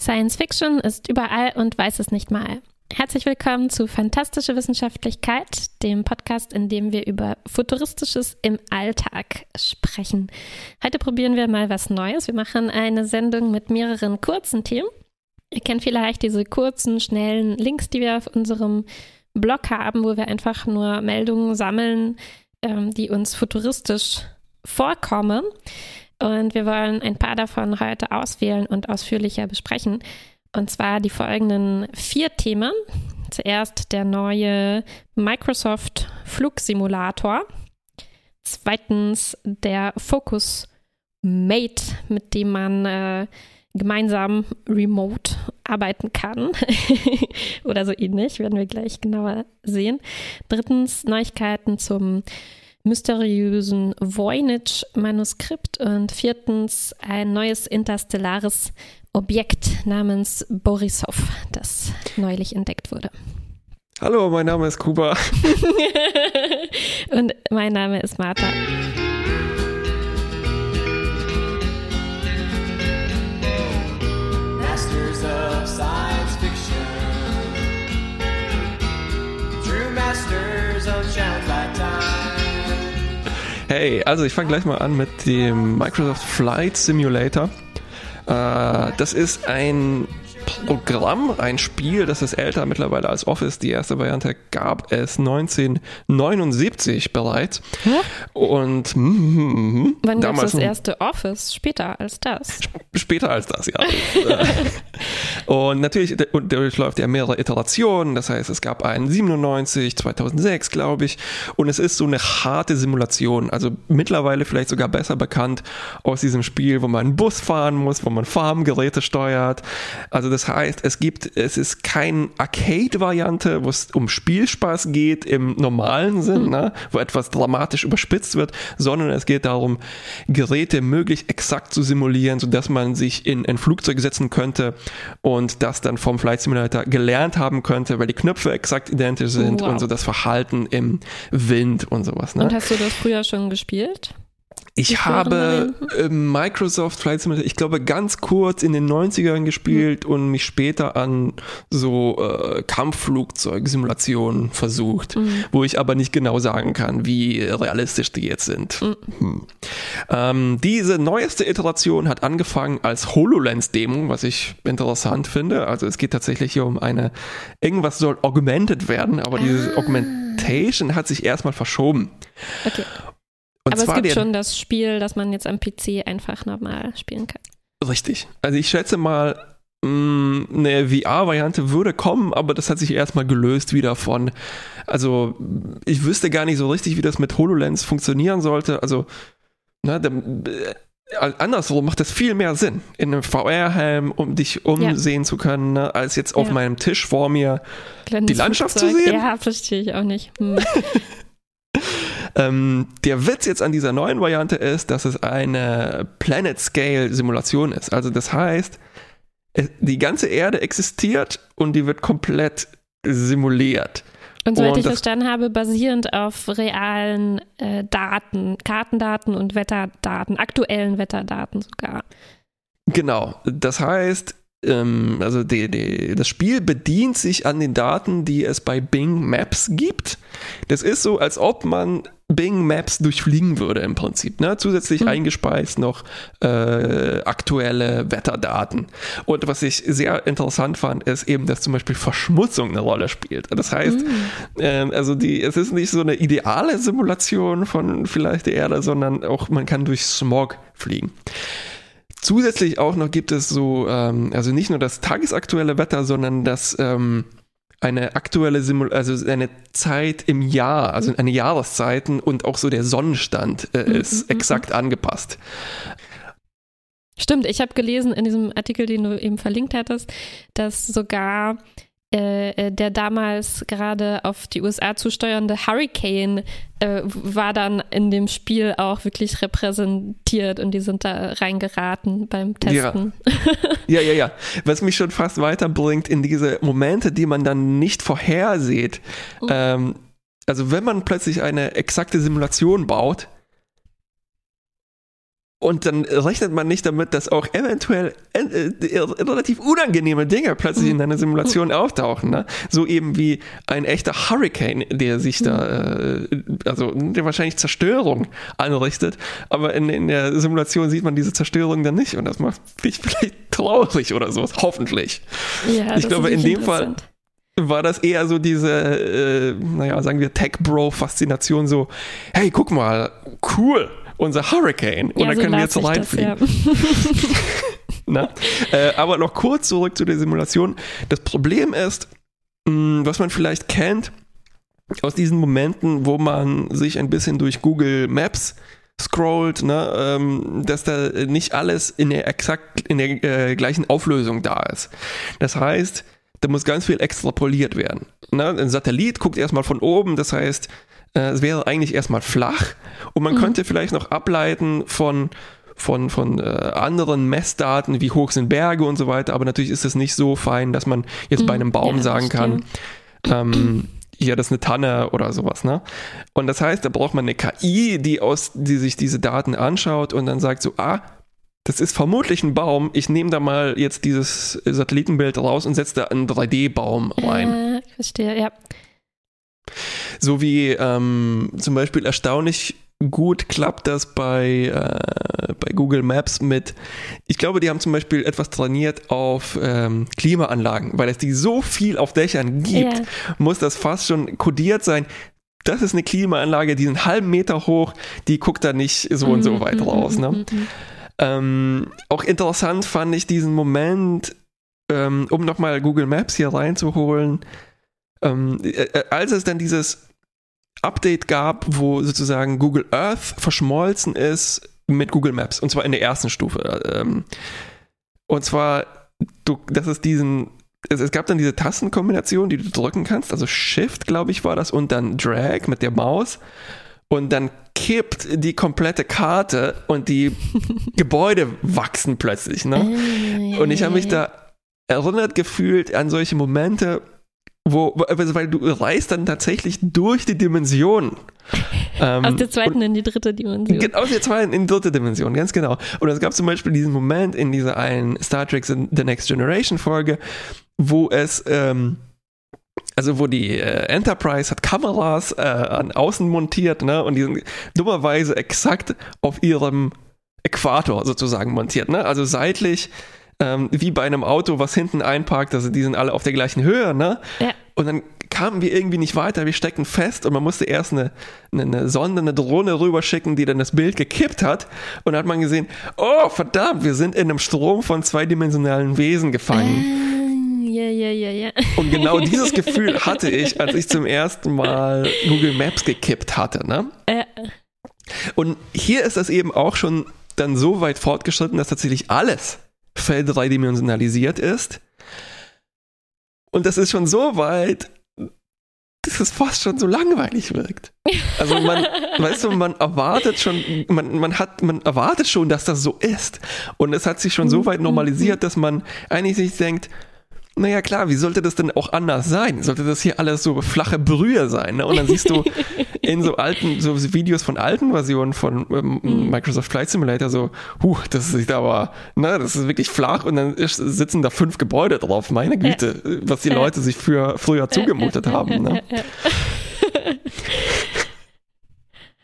Science Fiction ist überall und weiß es nicht mal. Herzlich willkommen zu Fantastische Wissenschaftlichkeit, dem Podcast, in dem wir über Futuristisches im Alltag sprechen. Heute probieren wir mal was Neues. Wir machen eine Sendung mit mehreren kurzen Themen. Ihr kennt vielleicht diese kurzen, schnellen Links, die wir auf unserem Blog haben, wo wir einfach nur Meldungen sammeln, ähm, die uns futuristisch vorkommen. Und wir wollen ein paar davon heute auswählen und ausführlicher besprechen. Und zwar die folgenden vier Themen. Zuerst der neue Microsoft Flugsimulator. Zweitens der Focus Mate, mit dem man äh, gemeinsam remote arbeiten kann oder so ähnlich, werden wir gleich genauer sehen. Drittens Neuigkeiten zum mysteriösen Voynich-Manuskript und viertens ein neues interstellares Objekt namens Borisov, das neulich entdeckt wurde. Hallo, mein Name ist Kuba. und mein Name ist Martha. Masters of Science Fiction. True Masters of Challenge by Time. Hey, also ich fange gleich mal an mit dem Microsoft Flight Simulator. Äh, das ist ein Programm, ein Spiel, das ist älter mittlerweile als Office. Die erste Variante gab es 1979 bereits. Hä? Und mm, wann gab es das erste Office? Später als das? Später als das, ja. und natürlich durchläuft ja mehrere Iterationen. Das heißt, es gab einen 97, 2006, glaube ich. Und es ist so eine harte Simulation. Also mittlerweile vielleicht sogar besser bekannt aus diesem Spiel, wo man einen Bus fahren muss, wo man Farmgeräte steuert. Also das heißt, es gibt, es ist keine Arcade-Variante, wo es um Spielspaß geht im normalen Sinn, mhm. ne, wo etwas dramatisch überspitzt wird, sondern es geht darum, Geräte möglichst exakt zu simulieren, sodass man sich in ein Flugzeug setzen könnte und das dann vom Flight Simulator gelernt haben könnte, weil die Knöpfe exakt identisch sind wow. und so das Verhalten im Wind und sowas. Ne? Und hast du das früher schon gespielt? Ich habe äh, Microsoft Flight Simulator, ich glaube, ganz kurz in den 90ern gespielt mhm. und mich später an so äh, Kampfflugzeugsimulationen versucht, mhm. wo ich aber nicht genau sagen kann, wie realistisch die jetzt sind. Mhm. Hm. Ähm, diese neueste Iteration hat angefangen als HoloLens-Demo, was ich interessant finde. Also es geht tatsächlich hier um eine, irgendwas soll augmented werden, aber ah. diese Augmentation hat sich erstmal verschoben. Okay. Und Aber es gibt schon das Spiel, das man jetzt am PC einfach normal spielen kann. Richtig. Also ich schätze mal, mm, eine VR-Variante würde kommen, aber das hat sich erstmal gelöst wieder von. Also ich wüsste gar nicht so richtig, wie das mit HoloLens funktionieren sollte. Also, na, der, äh, andersrum macht das viel mehr Sinn, in einem VR-Helm, um dich umsehen ja. zu können, ne, als jetzt auf ja. meinem Tisch vor mir Kleines die Landschaft Flugzeug. zu sehen. Ja, verstehe ich auch nicht. Hm. Ähm, der Witz jetzt an dieser neuen Variante ist, dass es eine Planet-Scale-Simulation ist. Also das heißt, die ganze Erde existiert und die wird komplett simuliert. Und soweit und ich verstanden habe, basierend auf realen äh, Daten, Kartendaten und Wetterdaten, aktuellen Wetterdaten sogar. Genau. Das heißt, ähm, also die, die, das Spiel bedient sich an den Daten, die es bei Bing Maps gibt. Das ist so, als ob man Bing Maps durchfliegen würde im Prinzip. Ne? Zusätzlich mhm. eingespeist noch äh, aktuelle Wetterdaten. Und was ich sehr interessant fand, ist eben, dass zum Beispiel Verschmutzung eine Rolle spielt. Das heißt, mhm. äh, also die, es ist nicht so eine ideale Simulation von vielleicht der Erde, sondern auch man kann durch Smog fliegen. Zusätzlich auch noch gibt es so, ähm, also nicht nur das tagesaktuelle Wetter, sondern das ähm, eine aktuelle Simul also eine Zeit im Jahr, also eine Jahreszeiten und auch so der Sonnenstand äh, mhm, ist mhm, exakt mhm. angepasst. Stimmt, ich habe gelesen in diesem Artikel, den du eben verlinkt hattest, dass sogar äh, äh, der damals gerade auf die USA zusteuernde Hurricane äh, war dann in dem Spiel auch wirklich repräsentiert und die sind da reingeraten beim Testen. Ja, ja, ja. ja. Was mich schon fast weiterbringt in diese Momente, die man dann nicht vorhersieht. Mhm. Ähm, also wenn man plötzlich eine exakte Simulation baut, Und dann rechnet man nicht damit, dass auch eventuell äh, äh, relativ unangenehme Dinge plötzlich in deiner Simulation auftauchen. Ne? So eben wie ein echter Hurricane, der sich da, äh, also der wahrscheinlich Zerstörung anrichtet. Aber in, in der Simulation sieht man diese Zerstörung dann nicht. Und das macht dich vielleicht traurig oder so. Hoffentlich. Ja, ich glaube, in dem Fall war das eher so diese, äh, naja, sagen wir Tech-Bro-Faszination, so, hey, guck mal, cool, unser Hurricane. Und Ja, dann so können wir jetzt ich das, reinfliegen. ja. Äh, aber noch kurz zurück zu der Simulation. Das Problem ist, mh, was man vielleicht kennt aus diesen Momenten, wo man sich ein bisschen durch Google Maps scrollt, ne, ähm, dass da nicht alles in der exakt in der äh, gleichen Auflösung da ist. Das heißt, da muss ganz viel extrapoliert werden. Ne? Ein Satellit guckt erstmal von oben, das heißt, es wäre eigentlich erstmal flach und man könnte vielleicht noch ableiten von von, von äh, anderen Messdaten, wie hoch sind Berge und so weiter, aber natürlich ist es nicht so fein, dass man jetzt bei einem Baum ja, sagen kann, ähm, hier, das ist eine Tanne oder sowas, ne? Und das heißt, da braucht man eine KI, die aus, die sich diese Daten anschaut und dann sagt so, ah, das ist vermutlich ein Baum. Ich nehme da mal jetzt dieses Satellitenbild raus und setze da einen 3D-Baum rein. Äh, ich verstehe, ja. So wie ähm, zum Beispiel erstaunlich gut klappt das bei, äh, bei Google Maps mit, ich glaube, die haben zum Beispiel etwas trainiert auf ähm, Klimaanlagen, weil es die so viel auf Dächern gibt, Ja. muss das fast schon kodiert sein. Das ist eine Klimaanlage, die ist einen halben Meter hoch, die guckt da nicht so und so Mhm, weit mhm, raus. Ne? mhm. Ähm, auch interessant fand ich diesen Moment, ähm, um nochmal Google Maps hier reinzuholen, ähm, äh, äh, als es dann dieses Update gab, wo sozusagen Google Earth verschmolzen ist mit Google Maps, und zwar in der ersten Stufe. Ähm, und zwar, du, das ist diesen, es, es gab dann diese Tastenkombination, die du drücken kannst, also Shift, glaube ich, war das, und dann Drag mit der Maus. Und dann kippt die komplette Karte und die Gebäude wachsen plötzlich. Ne? Äh, Und ich habe mich da erinnert gefühlt an solche Momente, wo, also weil du reist dann tatsächlich durch die Dimension. Ähm, Aus der zweiten und, in die dritte Dimension. Genau, aus der zweiten in die dritte Dimension, ganz genau. Und es gab zum Beispiel diesen Moment in dieser einen Star Trek The Next Generation Folge, wo es, ähm, also wo die äh, Enterprise hat Kameras äh, an außen montiert, ne, und die sind dummerweise exakt auf ihrem Äquator sozusagen montiert, ne, also seitlich ähm, wie bei einem Auto, was hinten einparkt, also die sind alle auf der gleichen Höhe, ne? Ja. Und dann kamen wir irgendwie nicht weiter, wir steckten fest und man musste erst eine, eine, eine Sonde, eine Drohne rüberschicken, die dann das Bild gekippt hat. Und dann hat man gesehen, oh verdammt, wir sind in einem Strom von zweidimensionalen Wesen gefangen. Äh, ja, ja, ja, ja. Und genau dieses Gefühl hatte ich, als ich zum ersten Mal Google Maps gekippt hatte. Ne? Äh, Und hier ist das eben auch schon dann so weit fortgeschritten, dass tatsächlich alles dreidimensionalisiert ist. Und das ist schon so weit, dass es fast schon so langweilig wirkt. Also man, weißt du, man erwartet schon, man, man hat, man erwartet schon, dass das so ist. Und es hat sich schon so weit normalisiert, dass man eigentlich sich denkt, naja klar, wie sollte das denn auch anders sein? Sollte das hier alles so flache Brühe sein? Ne? Und dann siehst du in so alten, so Videos von alten Versionen von ähm, Microsoft Flight Simulator so, huh, das ist aber, ne, das ist wirklich flach und dann ist, sitzen da fünf Gebäude drauf. Meine Güte, was die Leute sich für, früher zugemutet haben. Ne?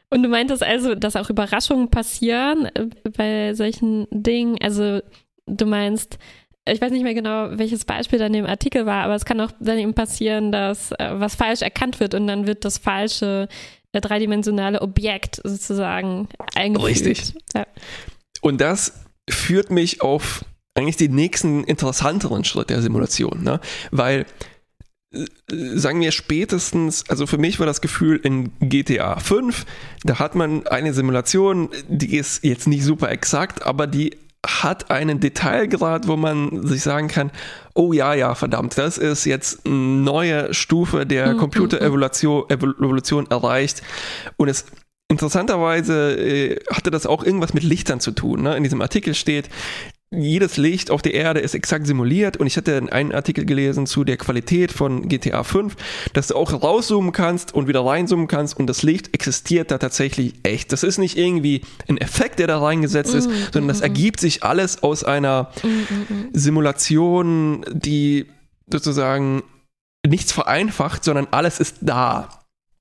Und du meintest also, dass auch Überraschungen passieren äh, bei solchen Dingen. Also du meinst, ich weiß nicht mehr genau, welches Beispiel dann im Artikel war, aber es kann auch dann eben passieren, dass äh, was falsch erkannt wird und dann wird das falsche äh, dreidimensionale Objekt sozusagen eingefügt. Richtig. Ja. Und das führt mich auf eigentlich den nächsten interessanteren Schritt der Simulation, ne? weil äh, sagen wir spätestens, also für mich war das Gefühl in GTA 5, da hat man eine Simulation, die ist jetzt nicht super exakt, aber die hat einen Detailgrad, wo man sich sagen kann, oh ja, ja, verdammt, das ist jetzt eine neue Stufe der Mhm, Computerevolution Evolution erreicht und es Interessanterweise äh, hatte das auch irgendwas mit Lichtern zu tun. Ne? In diesem Artikel steht, jedes Licht auf der Erde ist exakt simuliert und ich hatte einen Artikel gelesen zu der Qualität von GTA 5, dass du auch rauszoomen kannst und wieder reinzoomen kannst und das Licht existiert da tatsächlich echt. Das ist nicht irgendwie ein Effekt, der da reingesetzt ist, mm, sondern das mm, ergibt sich alles aus einer mm, Simulation, die sozusagen nichts vereinfacht, sondern alles ist da.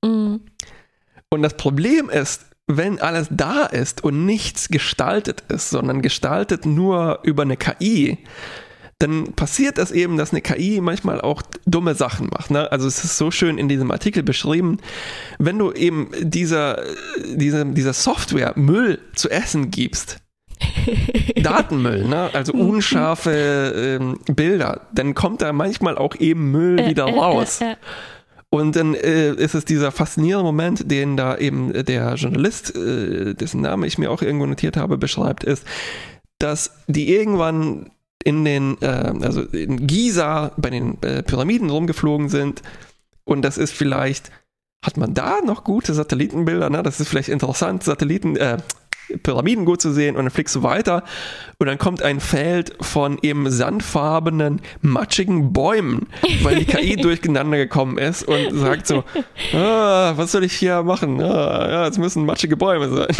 Und das Problem ist, wenn alles da ist und nichts gestaltet ist, sondern gestaltet nur über eine KI, dann passiert es eben, dass eine KI manchmal auch dumme Sachen macht. Ne? Also es ist so schön in diesem Artikel beschrieben, wenn du eben dieser, dieser, dieser Software Müll zu essen gibst, Datenmüll, ne? also unscharfe ähm, Bilder, dann kommt da manchmal auch eben Müll wieder raus. Und dann äh, ist es dieser faszinierende Moment, den da eben der Journalist, äh, dessen Name ich mir auch irgendwo notiert habe, beschreibt, ist, dass die irgendwann in den, äh, also in Giza bei den äh, Pyramiden rumgeflogen sind und das ist vielleicht, hat man da noch gute Satellitenbilder, ne? Das ist vielleicht interessant, Satelliten, äh, Pyramiden gut zu sehen und dann fliegst du weiter und dann kommt ein Feld von eben sandfarbenen, matschigen Bäumen, weil die KI durcheinander gekommen ist und sagt so, ah, was soll ich hier machen? Ah, ja, es müssen matschige Bäume sein.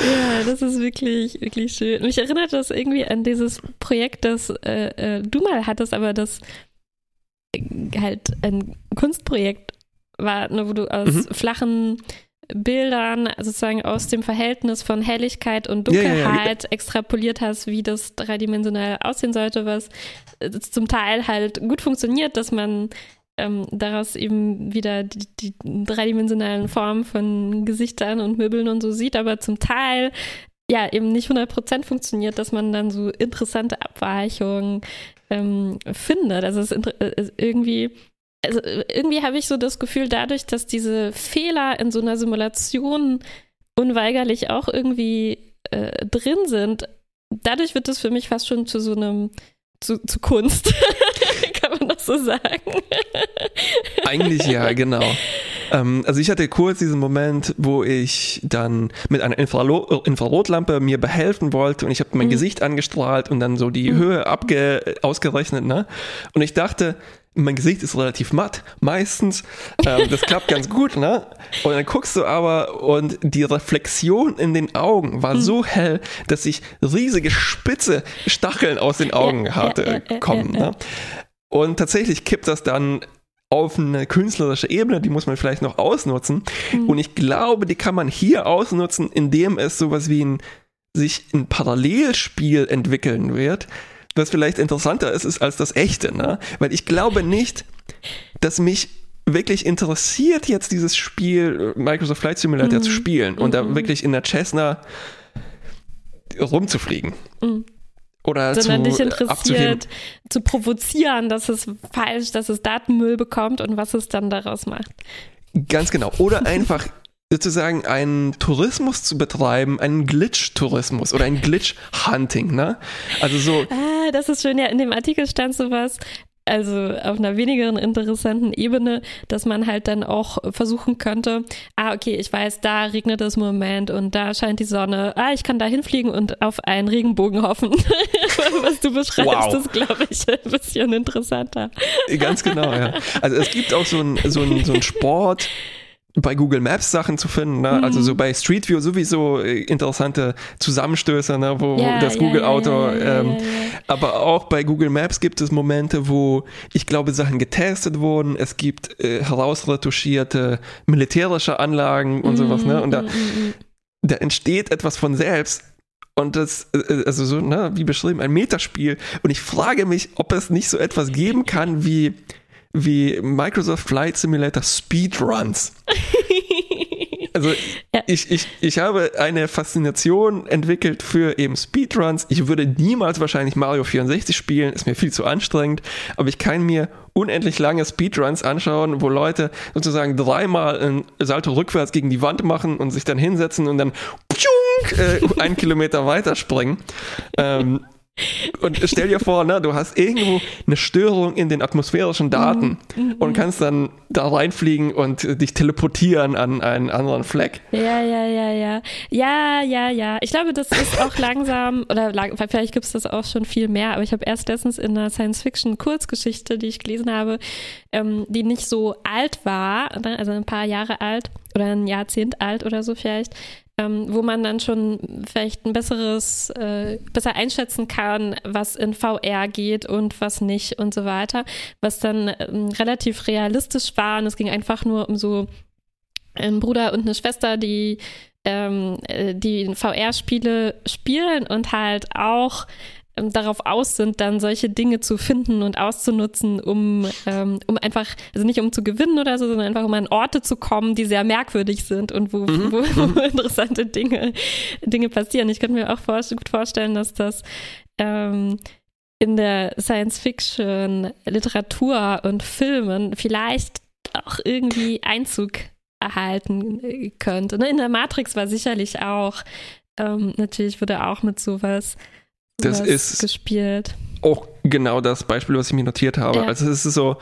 Ja, das ist wirklich, wirklich schön. Mich erinnert das irgendwie an dieses Projekt, das äh, äh, du mal hattest, aber das äh, halt ein Kunstprojekt war, ne, wo du aus mhm. flachen Bildern sozusagen aus dem Verhältnis von Helligkeit und Dunkelheit ja, ja, ja. extrapoliert hast, wie das dreidimensional aussehen sollte, was äh, zum Teil halt gut funktioniert, dass man ähm, daraus eben wieder die, die, dreidimensionalen Formen von Gesichtern und Möbeln und so sieht, aber zum Teil ja eben nicht 100% funktioniert, dass man dann so interessante Abweichungen ähm, findet. Also es ist äh, irgendwie also irgendwie habe ich so das Gefühl, dadurch, dass diese Fehler in so einer Simulation unweigerlich auch irgendwie äh, drin sind, dadurch wird es für mich fast schon zu so einem, zu, zu Kunst. Kann man das so sagen? Eigentlich ja, genau. Ähm, also ich hatte kurz diesen Moment, wo ich dann mit einer Infrarot Infrarotlampe mir behelfen wollte und ich habe mein mhm. Gesicht angestrahlt und dann so die mhm. Höhe abge ausgerechnet, ne? Und ich dachte, mein Gesicht ist relativ matt, meistens. Ähm, das klappt ganz gut, ne? Und dann guckst du aber und die Reflexion in den Augen war hm. so hell, dass ich riesige spitze Stacheln aus den Augen ja, hatte ja, ja, kommen. Ne? Und tatsächlich kippt das dann auf eine künstlerische Ebene, die muss man vielleicht noch ausnutzen. Mhm. Und ich glaube, die kann man hier ausnutzen, indem es sowas wie ein sich ein Parallelspiel entwickeln wird, was vielleicht interessanter ist, ist als das echte, ne? Weil ich glaube nicht, dass mich wirklich interessiert, jetzt dieses Spiel Microsoft Flight Simulator mhm. zu spielen und mhm. da wirklich in der Cessna rumzufliegen. Mhm. Oder Sondern zu, dich interessiert, zu provozieren, dass es falsch, dass es Datenmüll bekommt und was es dann daraus macht. Ganz genau. Oder einfach sozusagen einen Tourismus zu betreiben, einen Glitch-Tourismus oder ein Glitch-Hunting, ne? Also so. Ah, das ist schön, ja, in dem Artikel stand sowas, also auf einer weniger interessanten Ebene, dass man halt dann auch versuchen könnte, ah, okay, ich weiß, da regnet es im Moment und da scheint die Sonne, ah, ich kann da hinfliegen und auf einen Regenbogen hoffen. Was du beschreibst, wow. ist, glaube ich, ein bisschen interessanter. Ganz genau, ja. Also es gibt auch so einen so so ein Sport, bei Google Maps Sachen zu finden. Ne? Mhm. Also so bei Street View sowieso äh, interessante Zusammenstöße, ne? wo, ja, das Google ja, Auto. Ja, ähm, aber auch bei Google Maps gibt es Momente, wo ich glaube Sachen getestet wurden. Es gibt äh, herausretuschierte militärische Anlagen und mhm. sowas. Ne? Und da, mhm, mhm, mhm. da entsteht etwas von selbst. Und das, äh, also so, ne, wie beschrieben, ein Metaspiel. Und ich frage mich, ob es nicht so etwas geben kann wie wie Microsoft Flight Simulator Speedruns. Also ja. ich, ich, ich habe eine Faszination entwickelt für eben Speedruns. Ich würde niemals wahrscheinlich Mario 64 spielen, ist mir viel zu anstrengend, aber ich kann mir unendlich lange Speedruns anschauen, wo Leute sozusagen dreimal ein Salto rückwärts gegen die Wand machen und sich dann hinsetzen und dann pschung, äh, einen Kilometer weiterspringen. Ähm, Und stell dir vor, ne, du hast irgendwo eine Störung in den atmosphärischen Daten Mhm. und kannst dann da reinfliegen und dich teleportieren an einen anderen Fleck. Ja, ja, ja, ja. Ja, ja, ja. Ich glaube, das ist auch langsam, oder lang, vielleicht gibt es das auch schon viel mehr, aber ich habe erst letztens in einer Science-Fiction-Kurzgeschichte, die ich gelesen habe, ähm, die nicht so alt war, ne, also ein paar Jahre alt oder ein Jahrzehnt alt oder so vielleicht, ähm, wo man dann schon vielleicht ein besseres, äh, besser einschätzen kann, was in VR geht und was nicht und so weiter, was dann ähm, relativ realistisch war und es ging einfach nur um so einen Bruder und eine Schwester, die ähm, äh, die VR-Spiele spielen und halt auch darauf aus sind, dann solche Dinge zu finden und auszunutzen, um, ähm, um einfach, also nicht um zu gewinnen oder so, sondern einfach um an Orte zu kommen, die sehr merkwürdig sind und wo, Mhm. wo, wo interessante Dinge, Dinge passieren. Ich könnte mir auch vor, gut vorstellen, dass das ähm, in der Science-Fiction, Literatur und Filmen vielleicht auch irgendwie Einzug erhalten äh, könnte. Ne? In der Matrix war sicherlich auch, ähm, natürlich wurde auch mit sowas, Das ist- gespielt. Auch genau das Beispiel, was ich mir notiert habe. Ja. Also es ist so,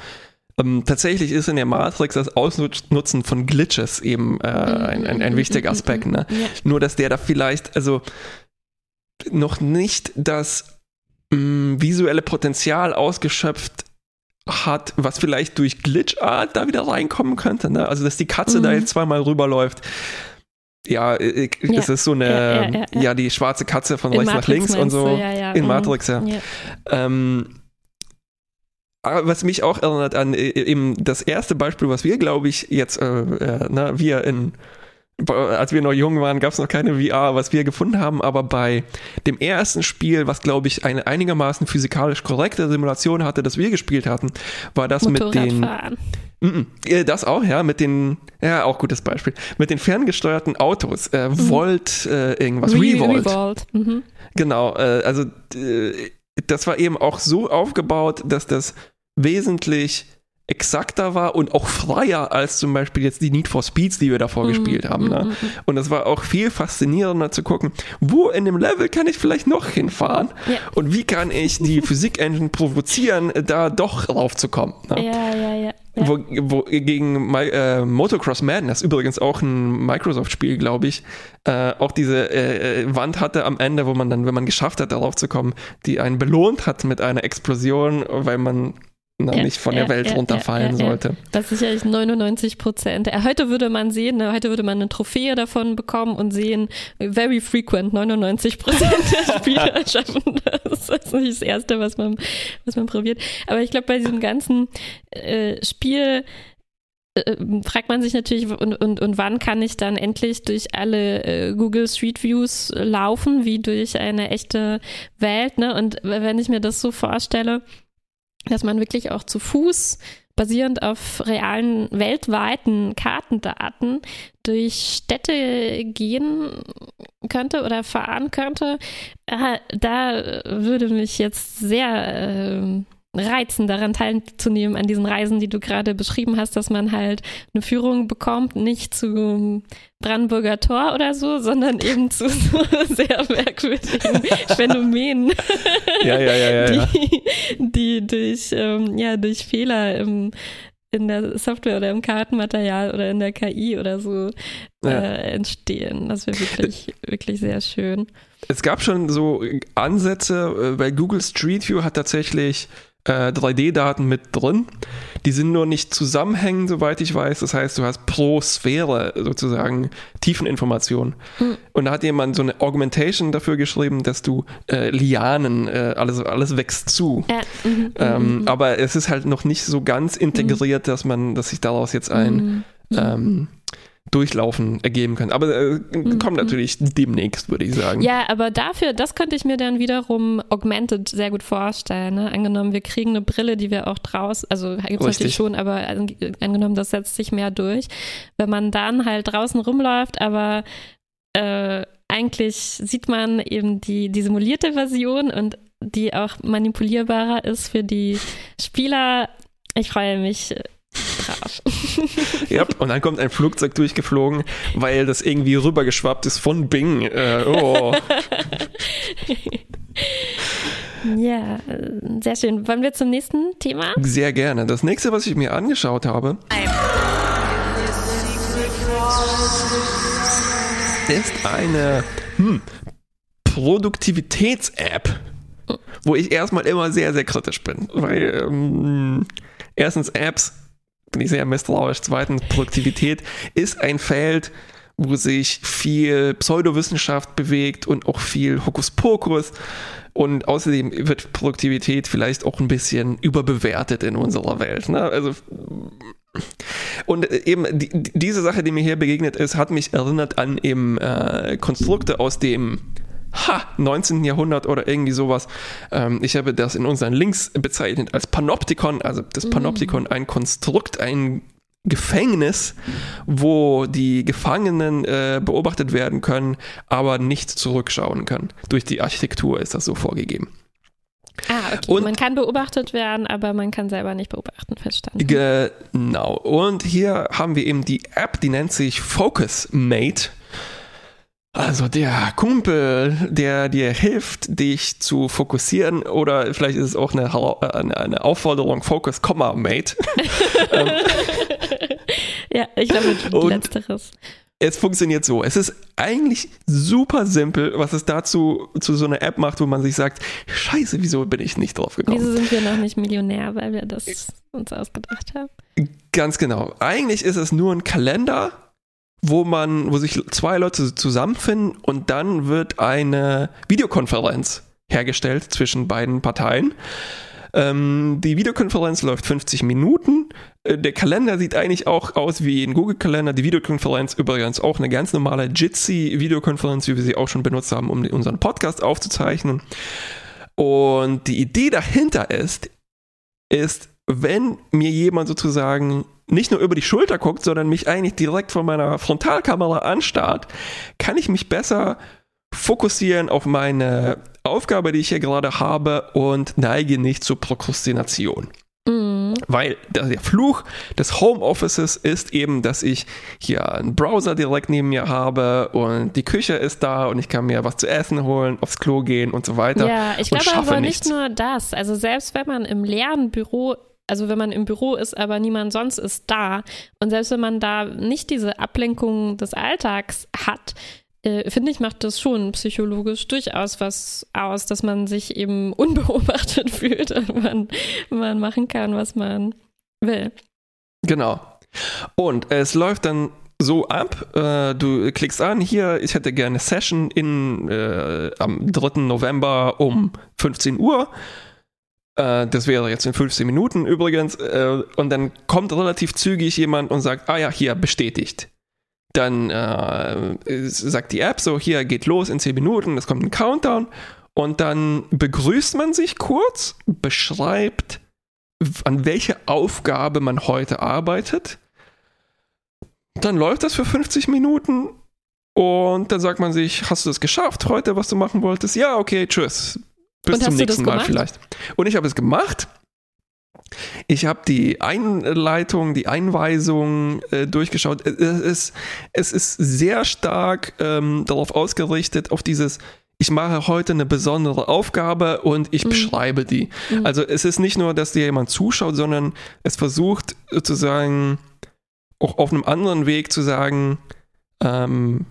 ähm, tatsächlich ist in der Matrix das Ausnutzen von Glitches eben äh, ein, ein, ein wichtiger Aspekt. Ne? Ja. Nur, dass der da vielleicht, also noch nicht das mh, visuelle Potenzial ausgeschöpft hat, was vielleicht durch Glitchart da wieder reinkommen könnte. Ne? Also, dass die Katze Mhm. da jetzt zweimal rüberläuft. Ja, äh, Ja. es ist so eine, Ja, ja, ja, die schwarze Katze von In rechts nach links und so. In Mhm. Matrix, ja. Ähm, aber was mich auch erinnert an eben das erste Beispiel, was wir, glaube ich, jetzt, äh, äh, na, wir in, als wir noch jung waren, gab es noch keine VR, was wir gefunden haben, aber bei dem ersten Spiel, was, glaube ich, eine einigermaßen physikalisch korrekte Simulation hatte, das wir gespielt hatten, war das mit den, Das auch, ja, mit den, ja, auch gutes Beispiel, mit den ferngesteuerten Autos, äh, Volt, äh, irgendwas, Re- Revolt. Revolt. Mhm. Genau, äh, also äh, das war eben auch so aufgebaut, dass das wesentlich exakter war und auch freier als zum Beispiel jetzt die Need for Speeds, die wir davor Mhm, gespielt haben. mhm, Ne? mhm. Und es war auch viel faszinierender zu gucken, wo in dem Level kann ich vielleicht noch hinfahren Ja. und wie kann ich die Physik-Engine provozieren, da doch raufzukommen. Ne? Ja, ja, ja. ja. Wo, wo, gegen Mi- äh, Motocross Madness, übrigens auch ein Microsoft-Spiel, glaube ich, äh, auch diese äh, äh, Wand hatte am Ende, wo man dann, wenn man geschafft hat, darauf zu kommen, die einen belohnt hat mit einer Explosion, weil man Ja, nicht von der Welt runterfallen sollte. Das ist sicherlich 99 Prozent. Äh, Heute würde man sehen, ne, heute würde man eine Trophäe davon bekommen und sehen, very frequent, 99 Prozent der Spieler schaffen das. Das ist nicht das Erste, was man, was man probiert. Aber ich glaube, bei diesem ganzen äh, Spiel äh, fragt man sich natürlich, und, und, und wann kann ich dann endlich durch alle äh, Google Street Views laufen, wie durch eine echte Welt. Ne? Und wenn ich mir das so vorstelle, dass man wirklich auch zu Fuß basierend auf realen weltweiten Kartendaten durch Städte gehen könnte oder fahren könnte, äh, da würde mich jetzt sehr äh, reizen, daran teilzunehmen an diesen Reisen, die du gerade beschrieben hast, dass man halt eine Führung bekommt, nicht zum Brandenburger Tor oder so, sondern eben zu so sehr merkwürdigen Phänomenen Ja, ja, ja, die, die durch, ähm, ja, durch Fehler im, in der Software oder im Kartenmaterial oder in der KI oder so äh, entstehen. Das wäre wirklich, wirklich sehr schön. Es gab schon so Ansätze, äh, weil Google Street View hat tatsächlich äh, 3D-Daten mit drin. Die sind nur nicht zusammenhängend, soweit ich weiß. Das heißt, du hast pro Sphäre sozusagen Tiefeninformationen. Mhm. Und da hat jemand so eine Augmentation dafür geschrieben, dass du äh, Lianen, äh, alles, alles wächst zu. Ja, mhm, Ähm, mhm, aber es ist halt noch nicht so ganz integriert, dass man, dass sich daraus jetzt ein mhm, mhm. ähm, Durchlaufen ergeben kann. Aber äh, kommt natürlich demnächst, würde ich sagen. Ja, aber dafür, das könnte ich mir dann wiederum augmented sehr gut vorstellen. Ne? Angenommen, wir kriegen eine Brille, die wir auch draußen, also gibt es natürlich schon, aber an- angenommen, das setzt sich mehr durch. Wenn man dann halt draußen rumläuft, aber äh, eigentlich sieht man eben die, die simulierte Version und die auch manipulierbarer ist für die Spieler. Ich freue mich drauf. Ja, und dann kommt ein Flugzeug durchgeflogen, weil das irgendwie rübergeschwappt ist von Bing. Äh, oh. Ja, äh, sehr schön. Wollen wir zum nächsten Thema? Sehr gerne. Das nächste, was ich mir angeschaut habe, ist eine hm, Produktivitäts-App, wo ich erstmal immer sehr, sehr kritisch bin. Weil ähm, erstens Apps bin ich sehr misstrauisch. Zweitens Produktivität ist ein Feld, wo sich viel Pseudowissenschaft bewegt und auch viel Hokuspokus. Und außerdem wird Produktivität vielleicht auch ein bisschen überbewertet in unserer Welt. Ne? Also und eben die, diese Sache, die mir hier begegnet ist, hat mich erinnert an eben äh, Konstrukte aus dem ha, 19. Jahrhundert oder irgendwie sowas. Ähm, ich habe das in unseren Links bezeichnet als Panoptikon, also das mhm. Panoptikon, ein Konstrukt, ein Gefängnis, wo die Gefangenen äh, beobachtet werden können, aber nicht zurückschauen können. Durch die Architektur ist das so vorgegeben. Ah, okay. Und man kann beobachtet werden, aber man kann selber nicht beobachten, verstanden. Genau. Und hier haben wir eben die App, die nennt sich Focus Mate. Also der Kumpel, der dir hilft, dich zu fokussieren, oder vielleicht ist es auch eine, eine, eine Aufforderung, Focus, Mate. Ähm, ja, ich glaube, letzteres. Es funktioniert so. Es ist eigentlich super simpel, was es dazu zu so einer App macht, wo man sich sagt, scheiße, wieso bin ich nicht drauf gekommen? Wieso sind wir noch nicht Millionär, weil wir das uns ausgedacht haben? Ganz genau. Eigentlich ist es nur ein Kalender, wo man, wo sich zwei Leute zusammenfinden und dann wird eine Videokonferenz hergestellt zwischen beiden Parteien. Ähm, die Videokonferenz läuft 50 Minuten. Äh, der Kalender sieht eigentlich auch aus wie ein Google-Kalender. Die Videokonferenz übrigens auch eine ganz normale Jitsi-Videokonferenz, wie wir sie auch schon benutzt haben, um unseren Podcast aufzuzeichnen. Und die Idee dahinter ist, ist, wenn mir jemand sozusagen nicht nur über die Schulter guckt, sondern mich eigentlich direkt von meiner Frontalkamera anstarrt, kann ich mich besser fokussieren auf meine Aufgabe, die ich hier gerade habe und neige nicht zur Prokrastination. Mhm. Weil der Fluch des Homeoffices ist eben, dass ich hier einen Browser direkt neben mir habe und die Küche ist da und ich kann mir was zu essen holen, aufs Klo gehen und so weiter. Ja, ich glaube aber nichts. nicht nur das. Also selbst wenn man im leeren Büro also wenn man im Büro ist, aber niemand sonst ist da und selbst wenn man da nicht diese Ablenkung des Alltags hat, äh, finde ich, macht das schon psychologisch durchaus was aus, dass man sich eben unbeobachtet fühlt und man, man machen kann, was man will. Genau. Und es läuft dann so ab, äh, du klickst an, hier, ich hätte gerne Session in, äh, am 3. November um 15 Uhr. Äh, das wäre jetzt in 15 Minuten übrigens. Äh, und dann kommt relativ zügig jemand und sagt, ah ja, hier, bestätigt dann äh, sagt die App so, hier geht los in 10 Minuten, es kommt ein Countdown und dann begrüßt man sich kurz, beschreibt, an welche Aufgabe man heute arbeitet. Dann läuft das für 50 Minuten und dann sagt man sich, hast du es geschafft heute, was du machen wolltest? Ja, okay, tschüss. Bis zum nächsten Mal vielleicht. Und ich habe es gemacht ich habe die Einleitung, die Einweisung äh, durchgeschaut. Es ist, es ist sehr stark ähm, darauf ausgerichtet, auf dieses, ich mache heute eine besondere Aufgabe und ich mhm. beschreibe die. Mhm. Also es ist nicht nur, dass dir jemand zuschaut, sondern es versucht sozusagen auch auf einem anderen Weg zu sagen, ähm,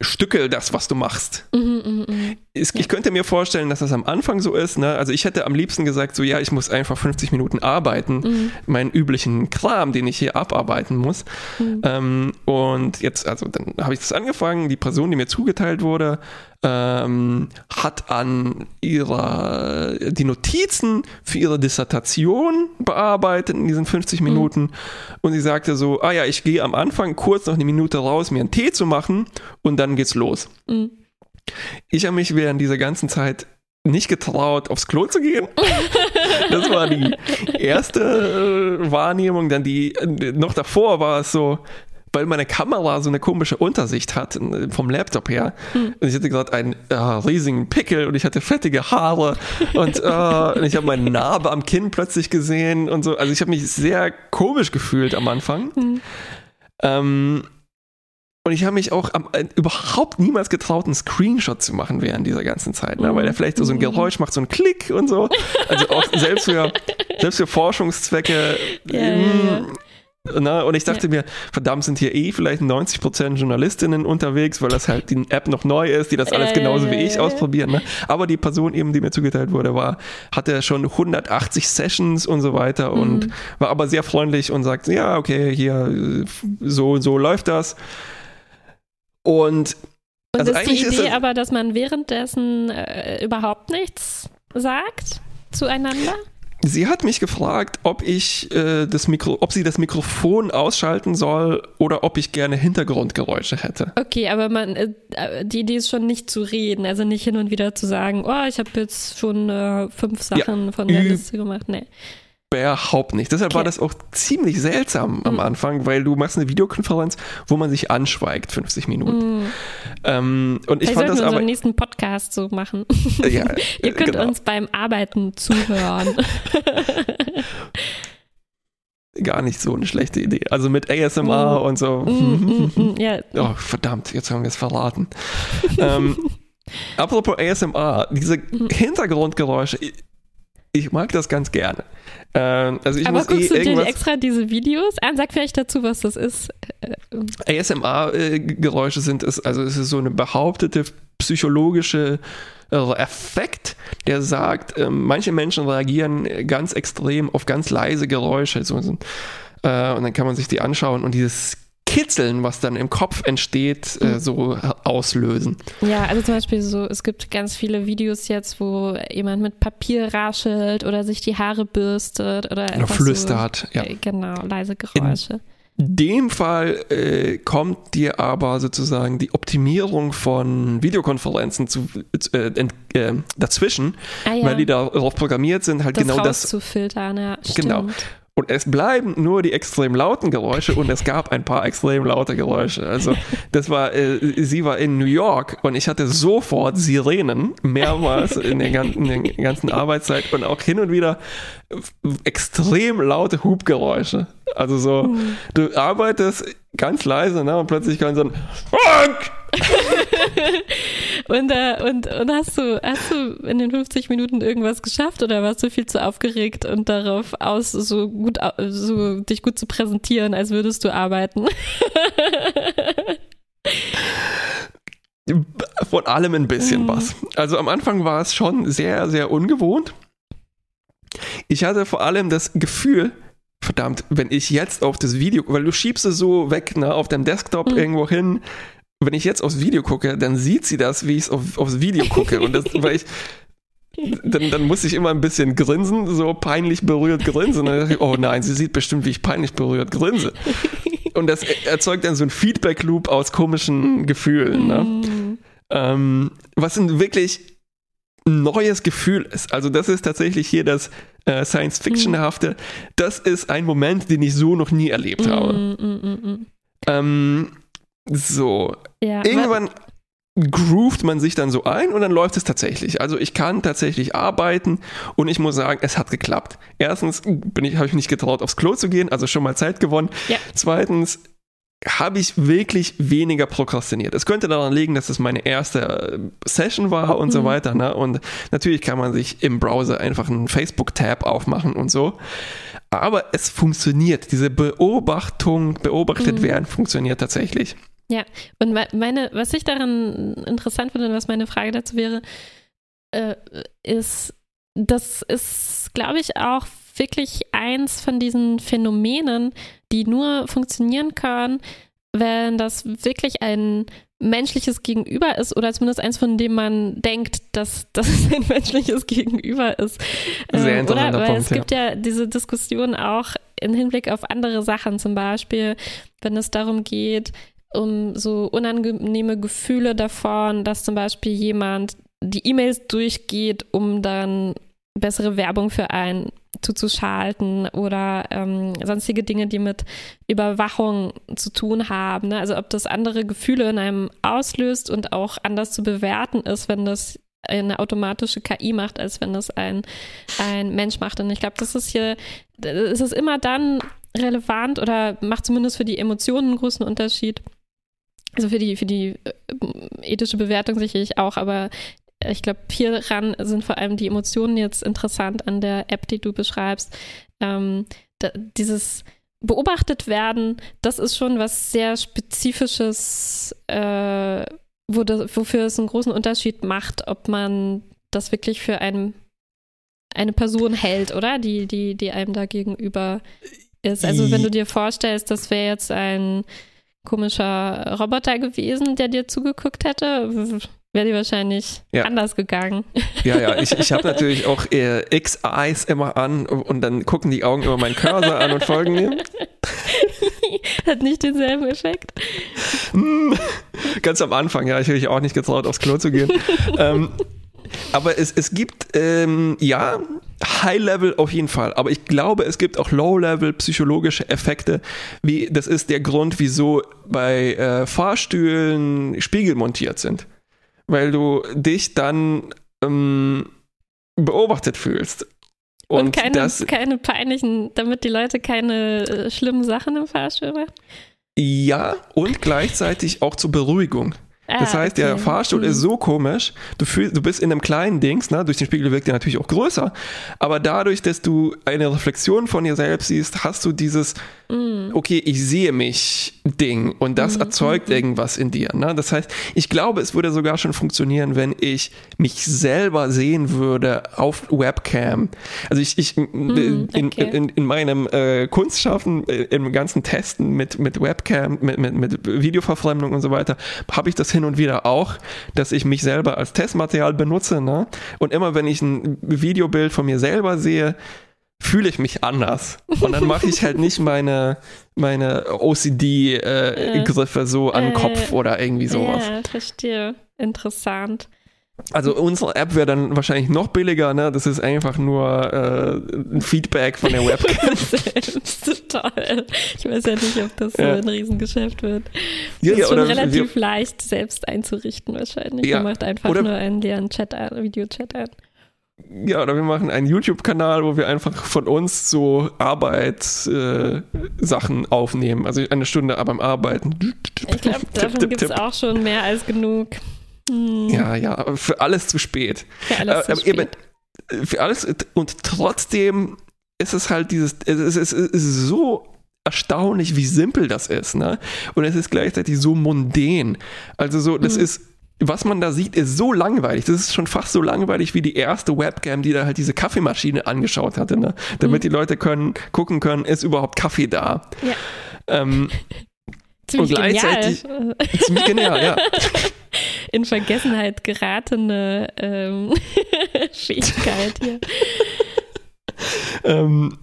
Stücke das, was du machst. Mhm, mh, mh. Ich, ich könnte mir vorstellen, dass das am Anfang so ist. Ne? Also ich hätte am liebsten gesagt, so ja, ich muss einfach 50 Minuten arbeiten, mhm. meinen üblichen Kram, den ich hier abarbeiten muss. Mhm. Ähm, und jetzt, also dann habe ich das angefangen, die Person, die mir zugeteilt wurde, ähm, hat an ihrer die Notizen für ihre Dissertation bearbeitet in diesen 50 mhm. Minuten mhm. und sie sagte so, ah ja, ich gehe am Anfang kurz noch eine Minute raus, mir einen Tee zu machen und dann geht's los. Mhm. Ich habe mich während dieser ganzen Zeit nicht getraut, aufs Klo zu gehen. Das war die erste äh, Wahrnehmung. Dann die, äh, noch davor war es so, weil meine Kamera so eine komische Untersicht hat vom Laptop her. Hm. Und ich hatte gerade einen äh, riesigen Pickel und ich hatte fettige Haare und, äh, und ich habe meine Narbe am Kinn plötzlich gesehen und so. Also ich habe mich sehr komisch gefühlt am Anfang. Hm. Ähm, Und ich habe mich auch am, äh, überhaupt niemals getraut, einen Screenshot zu machen während dieser ganzen Zeit, ne? weil er vielleicht so ein Geräusch macht, so ein Klick und so. Also auch selbst für, selbst für Forschungszwecke. Ja, ja, ja. Na, und ich dachte ja. mir, verdammt, sind hier eh vielleicht 90% Journalistinnen unterwegs, weil das halt die App noch neu ist, die das alles genauso wie ich ausprobieren. Ne? Aber die Person eben, die mir zugeteilt wurde, war, hatte schon 180 Sessions und so weiter mhm. und war aber sehr freundlich und sagte, ja, okay, hier, so, so läuft das. Und, und also ist die Idee ist aber, dass man währenddessen äh, überhaupt nichts sagt zueinander? Sie hat mich gefragt, ob ich äh, das Mikro, ob sie das Mikrofon ausschalten soll oder ob ich gerne Hintergrundgeräusche hätte. Okay, aber man, äh, die Idee ist schon nicht zu reden, also nicht hin und wieder zu sagen, oh, ich habe jetzt schon äh, fünf Sachen ja, von der Liste gemacht. Nee überhaupt nicht. Deshalb okay. war das auch ziemlich seltsam am mhm. Anfang, weil du machst eine Videokonferenz, wo man sich anschweigt, 50 Minuten. Mhm. Ähm, und ich Vielleicht fand das aber nächsten Podcast so machen. Ja, Ihr könnt genau. uns beim Arbeiten zuhören. Gar nicht so eine schlechte Idee. Also mit ASMR mm. und so. Mm, mm, yeah. Oh, verdammt, jetzt haben wir es verraten. ähm, apropos ASMR, diese. Hintergrundgeräusche, ich mag das ganz gerne. Ähm, also ich Aber muss guckst eh du dir extra diese Videos an? Sag vielleicht dazu, was das ist. ASMR-Geräusche sind es, also es ist so eine behauptete psychologische äh, Effekt, der sagt, äh, manche Menschen reagieren ganz extrem auf ganz leise Geräusche. So, äh, und dann kann man sich die anschauen und dieses Kitzeln, was dann im Kopf entsteht, äh, mhm. so auslösen. Ja, also zum Beispiel so, es gibt ganz viele Videos jetzt, wo jemand mit Papier raschelt oder sich die Haare bürstet oder, oder flüstert. So, ja. Äh, genau, leise Geräusche. In dem Fall äh, kommt dir aber sozusagen die Optimierung von Videokonferenzen zu, äh, äh, dazwischen, ah, ja. weil die darauf programmiert sind, halt das genau das zu filtern. Ja, genau. Und es bleiben nur die extrem lauten Geräusche und es gab ein paar extrem laute Geräusche. Also das war, äh, sie war in New York und ich hatte sofort Sirenen mehrmals in der, ganzen, in der ganzen Arbeitszeit und auch hin und wieder extrem laute Hubgeräusche. Also so, mhm. du arbeitest ganz leise ne, und plötzlich kann so ein! und, äh, und, und hast du, hast du in den 50 Minuten irgendwas geschafft oder warst du viel zu aufgeregt und darauf aus, so gut, so dich gut zu präsentieren, als würdest du arbeiten? Von allem ein bisschen mhm. was. Also am Anfang war es schon sehr, sehr ungewohnt. Ich hatte vor allem das Gefühl, verdammt, wenn ich jetzt auf das Video, weil du schiebst es so weg, ne, auf deinem Desktop mhm. irgendwo hin, wenn ich jetzt aufs Video gucke, dann sieht sie das, wie ich auf, aufs Video gucke. Und das, weil ich, dann, dann muss ich immer ein bisschen grinsen, so peinlich berührt grinsen. Und dann ich, oh nein, sie sieht bestimmt, wie ich peinlich berührt grinse. Und das erzeugt dann so ein Feedback-Loop aus komischen Gefühlen. Ne? Mm. Ähm, was ein wirklich neues Gefühl ist. Also das ist tatsächlich hier das äh, Science-Fiction-hafte. Das ist ein Moment, den ich so noch nie erlebt habe. Mm, mm. ähm, so. Ja, Irgendwann groovt man sich dann so ein und dann läuft es tatsächlich. Also ich kann tatsächlich arbeiten und ich muss sagen, es hat geklappt. Erstens bin ich, habe ich mich nicht getraut, aufs Klo zu gehen, also schon mal Zeit gewonnen. Ja. Zweitens habe ich wirklich weniger prokrastiniert. Es könnte daran liegen, dass es meine erste Session war und mhm. so weiter. Ne? Und natürlich kann man sich im Browser einfach einen Facebook-Tab aufmachen und so. Aber es funktioniert. Diese Beobachtung, beobachtet mhm. werden, funktioniert tatsächlich. Ja, und meine, was ich daran interessant finde und was meine Frage dazu wäre, äh, ist, das ist, glaube ich, auch wirklich eins von diesen Phänomenen, die nur funktionieren können, wenn das wirklich ein menschliches Gegenüber ist oder zumindest eins, von dem man denkt, dass das ein menschliches Gegenüber ist. Sehr ähm, interessanter oder? Weil Punkt, es gibt ja. ja diese Diskussion auch im Hinblick auf andere Sachen, zum Beispiel, wenn es darum geht, um so unangenehme Gefühle davon, dass zum Beispiel jemand die E-Mails durchgeht, um dann bessere Werbung für einen zuzuschalten oder ähm, sonstige Dinge, die mit Überwachung zu tun haben. Ne? Also ob das andere Gefühle in einem auslöst und auch anders zu bewerten ist, wenn das eine automatische KI macht, als wenn das ein, ein Mensch macht. Und ich glaube, das ist hier, es ist immer dann relevant oder macht zumindest für die Emotionen einen großen Unterschied, Also für die, für die äh, ethische Bewertung sicherlich auch, aber ich glaube, hieran sind vor allem die Emotionen jetzt interessant an der App, die du beschreibst. Ähm, da, dieses beobachtet werden, das ist schon was sehr Spezifisches, äh, wo das, wofür es einen großen Unterschied macht, ob man das wirklich für ein, eine Person hält, oder? Die, die, die einem da gegenüber ist. Also wenn du dir vorstellst, das wäre jetzt ein komischer Roboter gewesen, der dir zugeguckt hätte, wäre die wahrscheinlich ja. anders gegangen. Ja, ja, ich, ich habe natürlich auch äh, X-Eyes immer an und dann gucken die Augen immer meinen Cursor an und folgen mir. Hat nicht denselben Effekt. Hm, ganz am Anfang, ja, ich hätte mich auch nicht getraut, aufs Klo zu gehen. ähm, aber es, es gibt, ähm, ja, High-Level auf jeden Fall. Aber ich glaube, es gibt auch Low-Level psychologische Effekte. Wie, das ist der Grund, wieso bei äh, Fahrstühlen Spiegel montiert sind. Weil du dich dann ähm, beobachtet fühlst. Und, Und keine, das, keine peinlichen, damit die Leute keine äh, schlimmen Sachen im Fahrstuhl machen? Ja, und gleichzeitig auch zur Beruhigung. Das ah, heißt, okay. der Fahrstuhl mhm. ist so komisch, du, fühl, du bist in einem kleinen Dings, ne? durch den Spiegel wirkt er natürlich auch größer, aber dadurch, dass du eine Reflexion von dir selbst siehst, hast du dieses, mm. okay, ich sehe mich Ding und das mm, erzeugt mm, irgendwas in dir. Ne? Das heißt, ich glaube, es würde sogar schon funktionieren, wenn ich mich selber sehen würde auf Webcam. Also ich, ich mm, in, okay. in, in, meinem äh, Kunstschaffen, äh, im ganzen Testen mit, mit Webcam, mit, mit, mit Videoverfremdung und so weiter, habe ich das hin und wieder auch, dass ich mich selber als Testmaterial benutze. Ne? Und immer wenn ich ein Videobild von mir selber sehe, fühle ich mich anders. Und dann mache ich halt nicht meine, meine OCD-Griffe äh, so an den Kopf oder irgendwie sowas. Ja, verstehe. Interessant. Also unsere App wäre dann wahrscheinlich noch billiger, ne? Das ist einfach nur äh, ein Feedback von der Webcam. Selbst, toll. Ich weiß ja nicht, ob das so ein Riesengeschäft wird. Das ja, ist schon relativ wir, leicht selbst einzurichten wahrscheinlich. Ja, Man macht einfach nur einen leeren Chat an, Videochat an. Ja, oder wir machen einen YouTube-Kanal, wo wir einfach von uns so Arbeitssachen äh, aufnehmen. Also eine Stunde beim Arbeiten. Ich glaube, davon gibt es auch schon mehr als genug. Hm. Ja, ja, für alles zu spät. Für alles äh, zu spät. Eben, für alles und trotzdem ist es halt dieses, es ist, es ist so erstaunlich, wie simpel das ist, ne? Und es ist gleichzeitig so mundän. Also so, das mhm. ist was man da sieht, ist so langweilig. Das ist schon fast so langweilig wie die erste Webcam, die da halt diese Kaffeemaschine angeschaut hatte, ne? damit mhm. die Leute können gucken können, ist überhaupt Kaffee da. Ja. Ähm, ziemlich und gleichzeitig genial. ziemlich genial, ja. In Vergessenheit geratene ähm, Fähigkeit hier. ähm,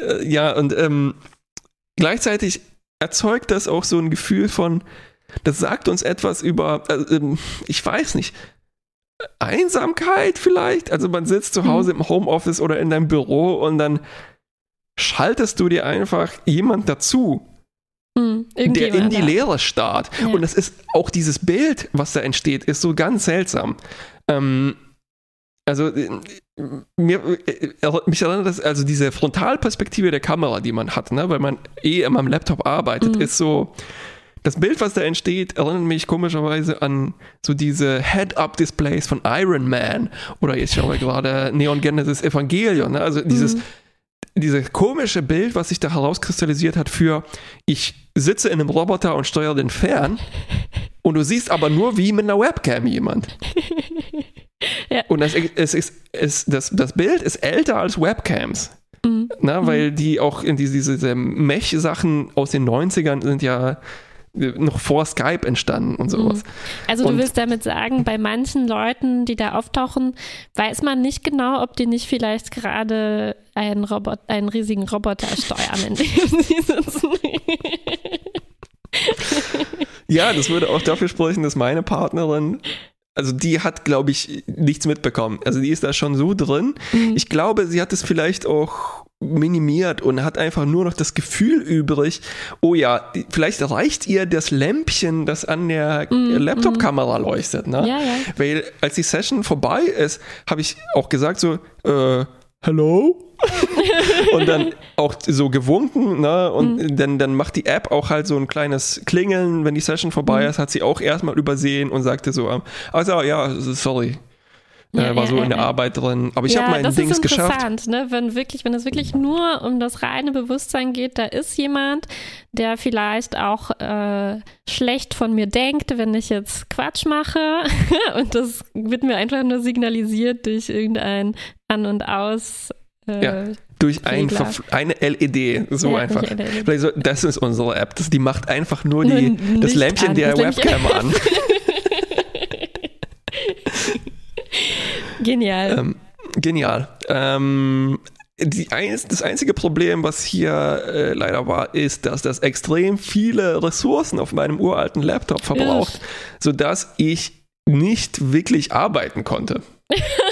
äh, ja, und ähm, gleichzeitig erzeugt das auch so ein Gefühl von, das sagt uns etwas über, äh, ich weiß nicht, Einsamkeit vielleicht. Also man sitzt zu Hause mhm. im Homeoffice oder in deinem Büro und dann schaltest du dir einfach jemand dazu, mhm, der in die ja. Leere starrt. Ja. Und es ist auch dieses Bild, was da entsteht, ist so ganz seltsam. Ähm, also äh, mir, äh, mich erinnert das, also diese Frontalperspektive der Kamera, die man hat, ne, weil man eh immer am Laptop arbeitet, mhm. ist so, das Bild, was da entsteht, erinnert mich komischerweise an so diese Head-Up-Displays von Iron Man oder jetzt schauen wir gerade Neon Genesis Evangelion. Ne? Also dieses, mhm. dieses komische Bild, was sich da herauskristallisiert hat für ich sitze in einem Roboter und steuere den fern und du siehst aber nur wie mit einer Webcam jemand. ja. Und das, es ist, es, das, das Bild ist älter als Webcams. Mhm. Na, weil mhm. die auch in diese, diese Mech-Sachen aus den 90ern sind ja noch vor Skype entstanden und sowas. Mhm. Also du willst damit sagen, bei manchen Leuten, die da auftauchen, weiß man nicht genau, ob die nicht vielleicht gerade einen, Robot, einen riesigen Roboter steuern, in dem sie sitzen. ja, das würde auch dafür sprechen, dass meine Partnerin also die hat, glaube ich, nichts mitbekommen. Also die ist da schon so drin. Mhm. Ich glaube, sie hat es vielleicht auch minimiert und hat einfach nur noch das Gefühl übrig, oh ja, vielleicht reicht ihr das Lämpchen, das an der mm, Laptop-Kamera mm. leuchtet. Ne? Ja, ja. Weil als die Session vorbei ist, habe ich auch gesagt so, äh, hello? und dann auch so gewunken, ne? Und mhm. dann, dann macht die App auch halt so ein kleines Klingeln, wenn die Session vorbei mhm. ist, hat sie auch erstmal übersehen und sagte so, also ja, sorry, ja, äh, war ja, so ja, in der Arbeit drin. Aber ich habe mein Dings geschafft. Das ist interessant, ne? wenn wirklich, wenn es wirklich nur um das reine Bewusstsein geht, da ist jemand, der vielleicht auch äh, schlecht von mir denkt, wenn ich jetzt Quatsch mache. und das wird mir einfach nur signalisiert durch irgendein An und Aus. Äh, ja, durch ein, eine LED, so ja, einfach. LED. So, das ist unsere App. Das, die macht einfach nur die, das Lämpchen an, der Webcam an. Genial. Ähm, genial. Ähm, die, das einzige Problem, was hier äh, leider war, ist, dass das extrem viele Ressourcen auf meinem uralten Laptop verbraucht, ja. sodass ich nicht wirklich arbeiten konnte.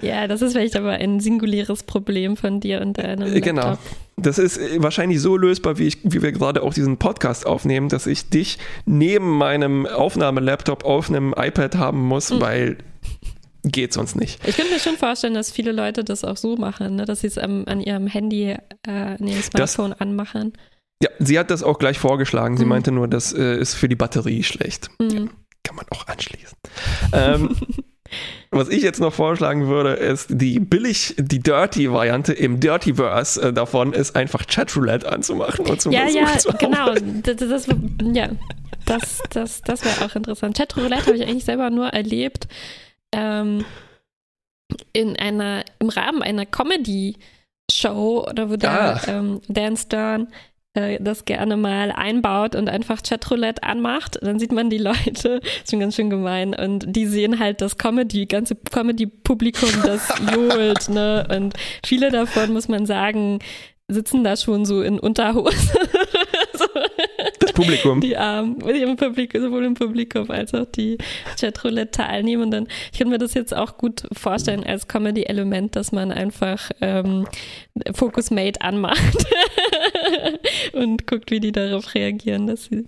ja, das ist vielleicht aber ein singuläres Problem von dir und deinem Laptop. Genau. Das ist äh, wahrscheinlich so lösbar, wie, ich, wie wir gerade auch diesen Podcast aufnehmen, dass ich dich neben meinem Aufnahmelaptop auf einem iPad haben muss, mhm. weil geht sonst nicht. Ich könnte mir schon vorstellen, dass viele Leute das auch so machen, ne? dass sie es an, an ihrem Handy, äh, an ihrem Smartphone das, anmachen. Ja, sie hat das auch gleich vorgeschlagen. Sie mhm. meinte nur, das äh, ist für die Batterie schlecht. Mhm. Ja, kann man auch anschließen. ähm, Was ich jetzt noch vorschlagen würde, ist die billig, die Dirty-Variante im Dirtyverse äh, davon ist einfach Chatroulette anzumachen und zu Ja, ja, zu genau. Das, das, ja, das, das, das wäre auch interessant. Chatroulette habe ich eigentlich selber nur erlebt ähm, in einer, im Rahmen einer Comedy-Show oder wo der ah. ähm, Dan Stern äh, das gerne mal einbaut und einfach Chatroulette anmacht, dann sieht man die Leute, ist schon ganz schön gemein, und die sehen halt das Comedy, ganze Comedy-Publikum, das johlt, ne? Und viele davon, muss man sagen, sitzen da schon so in Unterhose. Publikum. Die Armen, im Publikum, sowohl im Publikum als auch die Chatroulette-Teilnehmenden. Ich kann mir das jetzt auch gut vorstellen als Comedy-Element, dass man einfach ähm, Focus Mate anmacht und guckt, wie die darauf reagieren, dass sie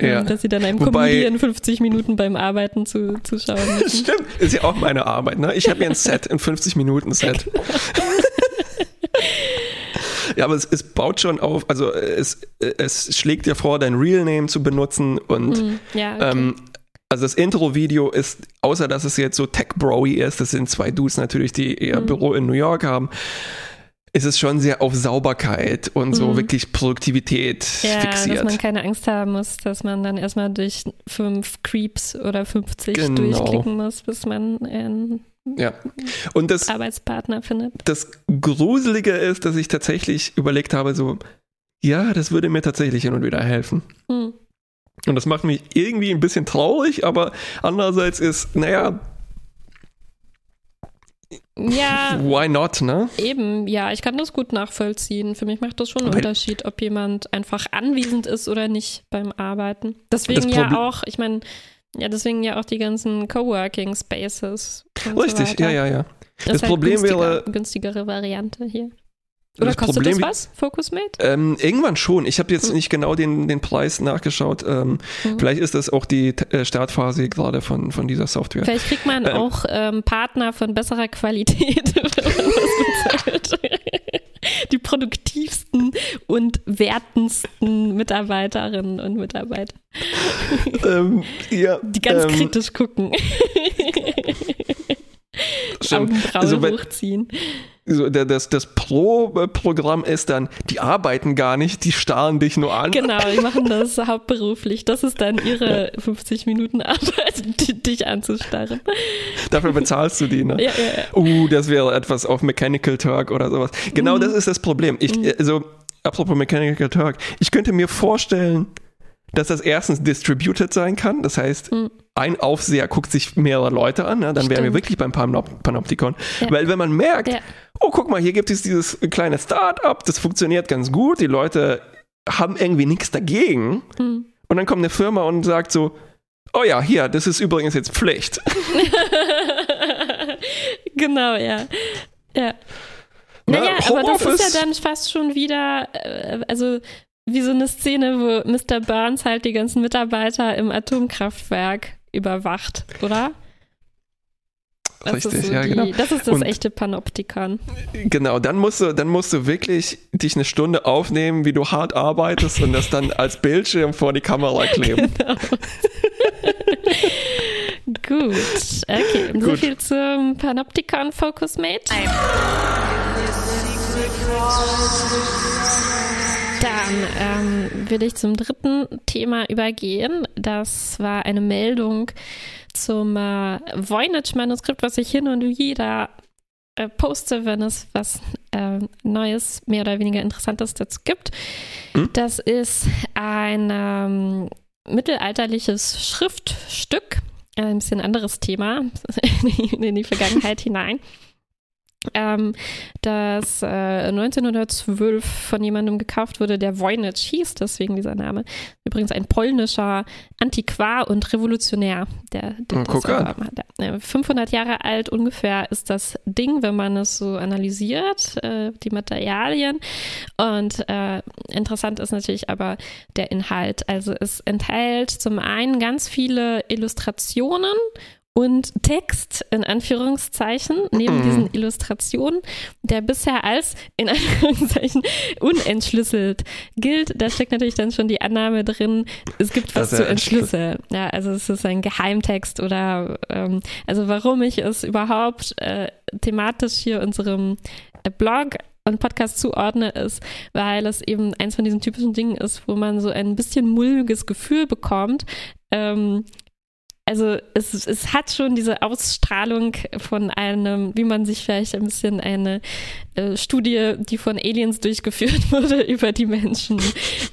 ja. dass sie dann einem Wobei, Comedian 50 Minuten beim Arbeiten zu, zuschauen müssen. Stimmt, ist ja auch meine Arbeit. Ne? Ich habe ja ein Set, ein 50 Minuten Set. Ja, aber es, es, baut schon auf, also es, es schlägt dir vor, dein Real Name zu benutzen und mm, ja, okay. ähm, also das Intro-Video ist, außer dass es jetzt so tech-broy ist, das sind zwei Dudes natürlich, die ihr mm. Büro in New York haben, ist es schon sehr auf Sauberkeit und so mhm. wirklich Produktivität ja, fixiert. dass man keine Angst haben muss, dass man dann erstmal durch fünf Creeps oder 50 genau. durchklicken muss, bis man in ja. Und das, Arbeitspartner findet. Das Gruselige ist, dass ich tatsächlich überlegt habe, so, ja, das würde mir tatsächlich hin und wieder helfen. Hm. Und das macht mich irgendwie ein bisschen traurig, aber andererseits ist, naja, ja. Why not, ne? Eben, ja, ich kann das gut nachvollziehen. Für mich macht das schon einen Weil, Unterschied, ob jemand einfach anwesend ist oder nicht beim Arbeiten. Deswegen ja auch, ich meine, ja, deswegen ja auch die ganzen Coworking Spaces. Richtig, so ja, ja, ja. Das, das halt Problem wäre. Günstigere Variante hier. Oder das kostet Problem, das was, Focusmate? Ähm, irgendwann schon. Ich habe jetzt hm. nicht genau den, den Preis nachgeschaut. Ähm, hm. Vielleicht ist das auch die äh, Startphase gerade von, von dieser Software. Vielleicht kriegt man ähm, auch ähm, Partner von besserer Qualität, wenn man das bezahlt. Die produktivsten und wertendsten Mitarbeiterinnen und Mitarbeiter. Ähm, ja, die ganz ähm, kritisch gucken. Augenbrauen also, hochziehen. So, das, das Pro-Programm ist dann, die arbeiten gar nicht, die starren dich nur an. Genau, die machen das hauptberuflich. Das ist dann ihre 50 Minuten Arbeit, dich anzustarren. Dafür bezahlst du die, ne? Ja, ja, ja. Uh, das wäre etwas auf Mechanical Turk oder sowas. Genau mhm. das ist das Problem. Ich, also, apropos Mechanical Turk, ich könnte mir vorstellen, dass das erstens distributed sein kann. Das heißt, mhm. ein Aufseher guckt sich mehrere Leute an, ne? dann Stimmt. wären wir wirklich beim Panop Panoptikon. Ja. Weil wenn man merkt, ja. oh, guck mal, hier gibt es dieses kleine Start-up, das funktioniert ganz gut, die Leute haben irgendwie nichts dagegen. Mhm. Und dann kommt eine Firma und sagt so, oh ja, hier, das ist übrigens jetzt Pflicht. genau, ja. Ja. Naja, aber das ist ja dann fast schon wieder, äh, also wie so eine Szene, wo Mr. Burns halt die ganzen Mitarbeiter im Atomkraftwerk überwacht, oder? Das Richtig, so ja, die, genau. Das ist das Und- echte Panoptikon. Genau, dann musst du, dann musst du wirklich dich eine Stunde aufnehmen, wie du hart arbeitest und das dann als Bildschirm vor die Kamera kleben. Gut, okay. So Gut. viel zum Panoptikon Focus Mate. Dann ähm, will ich zum dritten Thema übergehen. Das war eine Meldung zum äh, Voynich-Manuskript, was ich hin und wieder äh, poste, wenn es was äh, Neues, mehr oder weniger Interessantes dazu gibt. Hm? Das ist ein ähm, mittelalterliches Schriftstück, ein bisschen anderes Thema, in die Vergangenheit hinein. Ähm, das äh, 1912 von jemandem gekauft wurde, der Voynich hieß, deswegen dieser Name. Übrigens ein polnischer Antiquar und Revolutionär, der, der das erworben hat. Ja, 500 Jahre alt ungefähr ist das Ding, wenn man es so analysiert, äh, die Materialien. Und äh, interessant ist natürlich aber der Inhalt. Also es enthält zum einen ganz viele Illustrationen und Text in Anführungszeichen neben Mhm. diesen Illustrationen, der bisher als in Anführungszeichen unentschlüsselt gilt. Da steckt natürlich dann schon die Annahme drin, es gibt was zu entschlüsseln. Ja, also es ist ein Geheimtext oder ähm, also warum ich es überhaupt äh, thematisch hier unserem äh, Blog und Podcast zuordne, ist, weil es eben eins von diesen typischen Dingen ist, wo man so ein bisschen mulmiges Gefühl bekommt. Ähm, also es, es hat schon diese Ausstrahlung von einem, wie man sich vielleicht ein bisschen eine äh, Studie, die von Aliens durchgeführt wurde, über die Menschen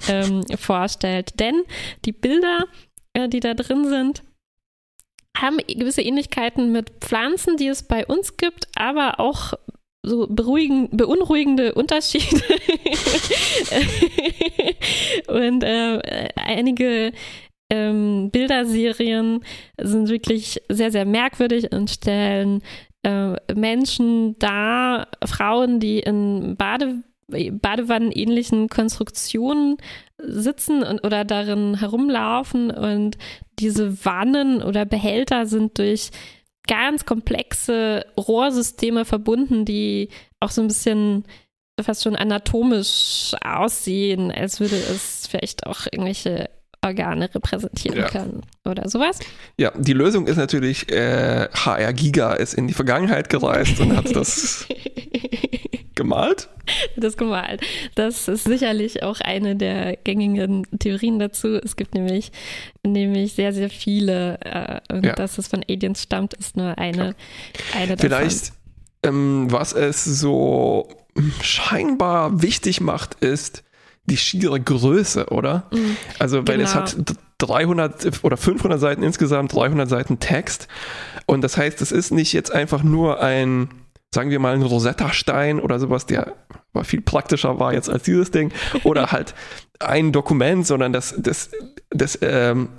ähm, vorstellt. Denn die Bilder, äh, die da drin sind, haben gewisse Ähnlichkeiten mit Pflanzen, die es bei uns gibt, aber auch so beruhigen, beunruhigende Unterschiede. Und äh, einige ähm, Bilderserien sind wirklich sehr, sehr merkwürdig und stellen äh, Menschen dar, Frauen, die in Bade, Badewannenähnlichen Konstruktionen sitzen und, oder darin herumlaufen. Und diese Wannen oder Behälter sind durch ganz komplexe Rohrsysteme verbunden, die auch so ein bisschen fast schon anatomisch aussehen, als würde es vielleicht auch irgendwelche Organe repräsentieren Ja. können oder sowas. Ja, die Lösung ist natürlich, äh, HR Giga ist in die Vergangenheit gereist und hat das gemalt. das gemalt. Das ist sicherlich auch eine der gängigen Theorien dazu. Es gibt nämlich, nämlich sehr, sehr viele äh, und Ja. dass es von Aliens stammt, ist nur eine, eine davon. Vielleicht, ähm, was es so scheinbar wichtig macht, ist die schiere Größe, oder? Mhm. Also, weil es Genau. hat d- 300 oder 500 Seiten insgesamt, 300 Seiten Text. Und das heißt, es ist nicht jetzt einfach nur ein, sagen wir mal, ein Rosetta-Stein oder sowas, der aber viel praktischer war jetzt als dieses Ding. Oder halt ein Dokument, sondern das, das, das ähm,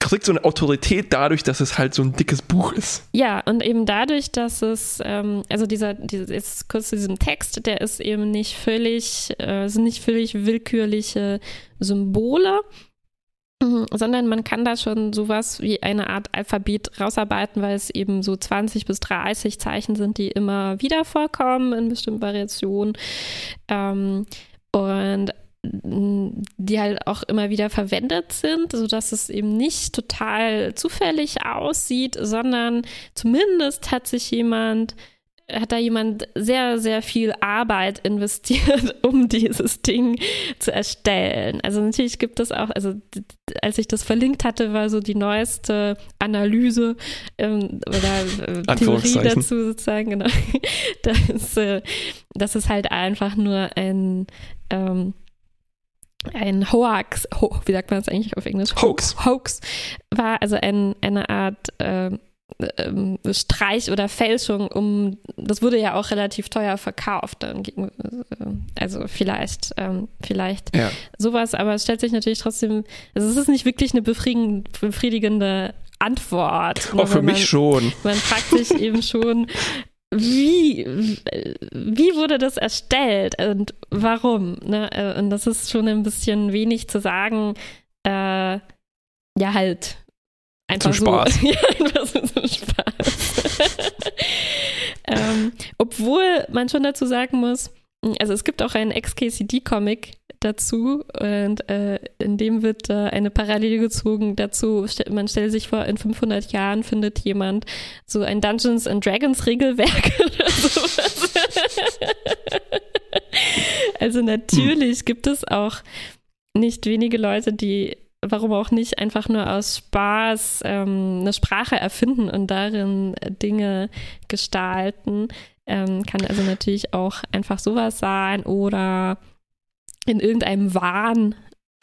kriegt so eine Autorität dadurch, dass es halt so ein dickes Buch ist. Ja, und eben dadurch, dass es, ähm, also dieser, dieser, jetzt kurz zu diesem Text, der ist eben nicht völlig, äh, sind nicht völlig willkürliche Symbole, mhm, sondern man kann da schon sowas wie eine Art Alphabet rausarbeiten, weil es eben so 20 bis 30 Zeichen sind, die immer wieder vorkommen in bestimmten Variationen. Ähm, und die halt auch immer wieder verwendet sind, sodass es eben nicht total zufällig aussieht, sondern zumindest hat sich jemand, hat da jemand sehr, sehr viel Arbeit investiert, um dieses Ding zu erstellen. Also natürlich gibt es auch, also als ich das verlinkt hatte, war so die neueste Analyse ähm, oder äh, Theorie dazu sozusagen, genau. dass, äh, dass es halt einfach nur ein ähm, ein Hoax, ho, wie sagt man das eigentlich auf Englisch? Hoax. Hoax war also ein, eine Art ähm, ähm, Streich oder Fälschung, um das wurde ja auch relativ teuer verkauft. Äh, also vielleicht, ähm, vielleicht Ja. sowas, aber es stellt sich natürlich trotzdem, also es ist nicht wirklich eine befriedigende Antwort. Auch für Wenn man- mich schon. man fragt sich eben schon, wie, wie wurde das erstellt und warum? Ne? Äh, Und das ist schon ein bisschen wenig zu sagen. Äh, ja, halt. Einfach Zum so. Spaß. ja, einfach so zum Spaß. Obwohl man schon dazu sagen muss, also es gibt auch einen XKCD-Comic dazu und äh, in dem wird äh, eine Parallele gezogen dazu, man stellt sich vor, in 500 Jahren findet jemand so ein Dungeons and Dragons Regelwerk oder sowas. also natürlich hm. gibt es auch nicht wenige Leute, die warum auch nicht einfach nur aus Spaß ähm, eine Sprache erfinden und darin Dinge gestalten. Ähm, kann also natürlich auch einfach sowas sein oder in irgendeinem Wahn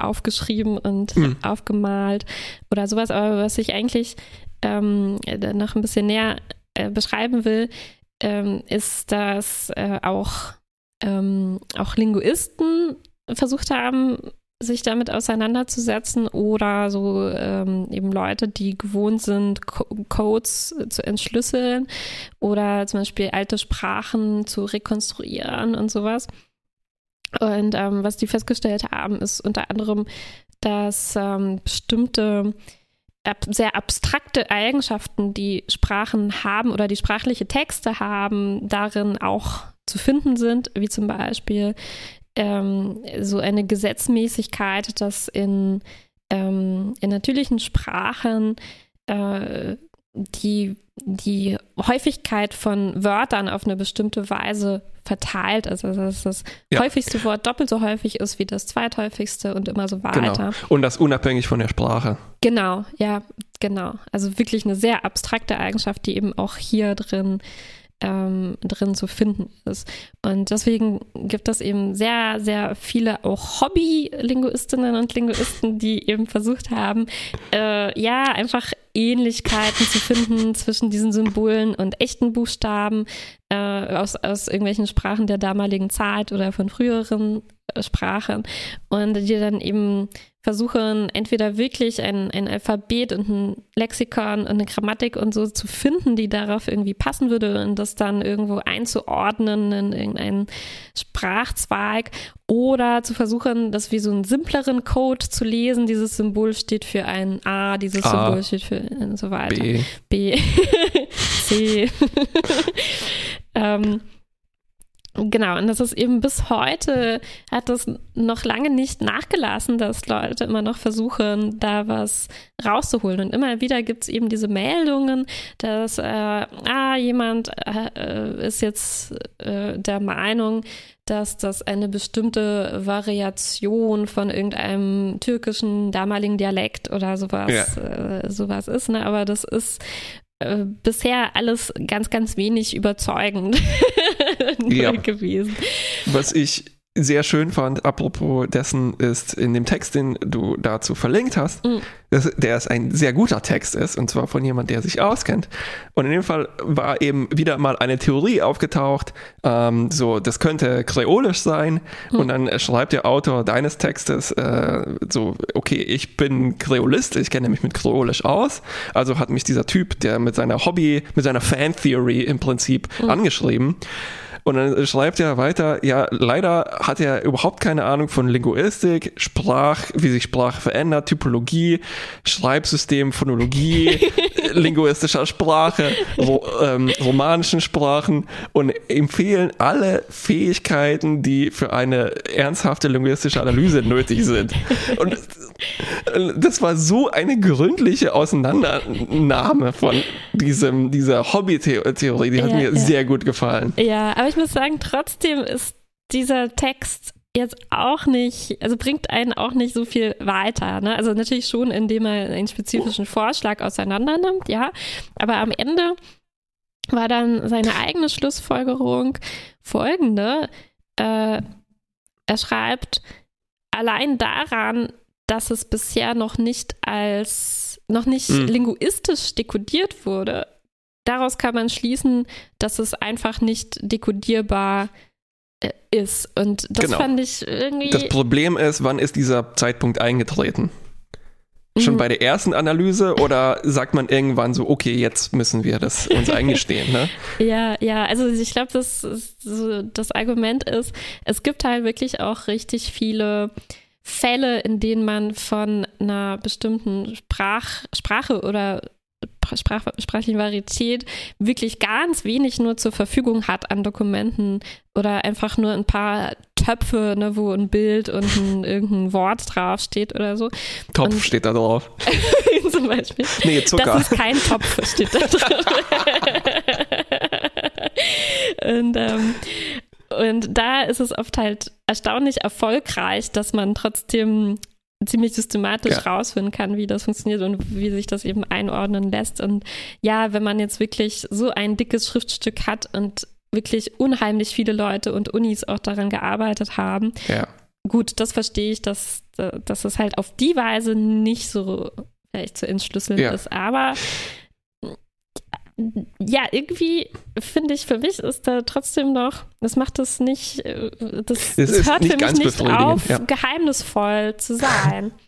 aufgeschrieben und mhm. aufgemalt oder sowas. Aber was ich eigentlich ähm, noch ein bisschen näher äh, beschreiben will, ähm, ist, dass äh, auch, ähm, auch Linguisten versucht haben, sich damit auseinanderzusetzen oder so ähm, eben Leute, die gewohnt sind, Co Codes zu entschlüsseln oder zum Beispiel alte Sprachen zu rekonstruieren und sowas. Und ähm, was die festgestellt haben, ist unter anderem, dass ähm, bestimmte ab sehr abstrakte Eigenschaften, die Sprachen haben oder die sprachliche Texte haben, darin auch zu finden sind, wie zum Beispiel ähm, so eine Gesetzmäßigkeit, dass in, ähm, in natürlichen Sprachen äh, die, die Häufigkeit von Wörtern auf eine bestimmte Weise verteilt ist. Also dass das ja. häufigste Wort doppelt so häufig ist wie das zweithäufigste und immer so weiter. Genau. Und das unabhängig von der Sprache. Genau, ja, genau. Also wirklich eine sehr abstrakte Eigenschaft, die eben auch hier drin ähm, drin zu finden ist. Und deswegen gibt es eben sehr, sehr viele auch Hobby-Linguistinnen und Linguisten, die eben versucht haben, äh, ja, einfach Ähnlichkeiten zu finden zwischen diesen Symbolen und echten Buchstaben äh, aus, aus irgendwelchen Sprachen der damaligen Zeit oder von früheren äh, Sprachen und die dann eben versuchen, entweder wirklich ein, ein Alphabet und ein Lexikon und eine Grammatik und so zu finden, die darauf irgendwie passen würde und das dann irgendwo einzuordnen in irgendeinen Sprachzweig oder zu versuchen, das wie so einen simpleren Code zu lesen. Dieses Symbol steht für ein A, dieses A, Symbol steht für und so weiter. B. B. C. ähm, Genau, und das ist eben bis heute, hat das noch lange nicht nachgelassen, dass Leute immer noch versuchen, da was rauszuholen. Und immer wieder gibt es eben diese Meldungen, dass, äh, ah, jemand äh, ist jetzt äh, der Meinung, dass das eine bestimmte Variation von irgendeinem türkischen damaligen Dialekt oder sowas, ja. äh, sowas ist. Ne? Aber das ist äh, bisher alles ganz, ganz wenig überzeugend ja. gewesen. Was ich sehr schön fand, apropos dessen, ist in dem Text, den du dazu verlinkt hast, mhm. dass der ist ein sehr guter Text ist, und zwar von jemand, der sich auskennt. Und in dem Fall war eben wieder mal eine Theorie aufgetaucht, ähm, so, das könnte kreolisch sein. Mhm. Und dann schreibt der Autor deines Textes äh, so, okay, ich bin Kreolist, ich kenne mich mit Kreolisch aus. Also hat mich dieser Typ, der mit seiner Hobby, mit seiner Fan-Theory im Prinzip mhm. angeschrieben. Und dann schreibt er weiter, ja, leider hat er überhaupt keine Ahnung von Linguistik, Sprach, wie sich Sprache verändert, Typologie, Schreibsystem, Phonologie, linguistischer Sprache, ro ähm, romanischen Sprachen und empfehlen alle Fähigkeiten, die für eine ernsthafte linguistische Analyse nötig sind. Und das war so eine gründliche Auseinandernahme von diesem, dieser Hobby-Theorie, die hat ja, mir ja. sehr gut gefallen. Ja, aber ich muss sagen, trotzdem ist dieser Text jetzt auch nicht, also bringt einen auch nicht so viel weiter. Ne? Also natürlich schon, indem er einen spezifischen Vorschlag auseinander nimmt, ja. Aber am Ende war dann seine eigene Schlussfolgerung folgende. Äh, er schreibt, allein daran, dass es bisher noch nicht als, noch nicht mhm. linguistisch dekodiert wurde, daraus kann man schließen, dass es einfach nicht dekodierbar äh, ist. Und das genau. fand ich irgendwie. Das Problem ist, wann ist dieser Zeitpunkt eingetreten? Schon mhm. bei der ersten Analyse oder sagt man irgendwann so, okay, jetzt müssen wir das uns eingestehen, ne? ja, ja, also ich glaube, das, so, das Argument ist, es gibt halt wirklich auch richtig viele Fälle, in denen man von einer bestimmten Sprach, Sprache oder Sprach, sprachlichen Varietät wirklich ganz wenig nur zur Verfügung hat an Dokumenten oder einfach nur ein paar Töpfe, ne, wo ein Bild und ein, irgendein Wort draufsteht oder so. Topf und, steht da drauf. zum Beispiel. Nee, Zucker. Das ist kein Topf, steht da drauf. und, ähm, und da ist es oft halt erstaunlich erfolgreich, dass man trotzdem ziemlich systematisch ja. rausfinden kann, wie das funktioniert und wie sich das eben einordnen lässt. Und ja, wenn man jetzt wirklich so ein dickes Schriftstück hat und wirklich unheimlich viele Leute und Unis auch daran gearbeitet haben, ja. gut, das verstehe ich, dass, dass es halt auf die Weise nicht so vielleicht zu entschlüsseln ja. ist. Aber ja, irgendwie finde ich, für mich ist da trotzdem noch, das macht es nicht, äh, das, das hört für mich nicht auf, ja. geheimnisvoll zu sein.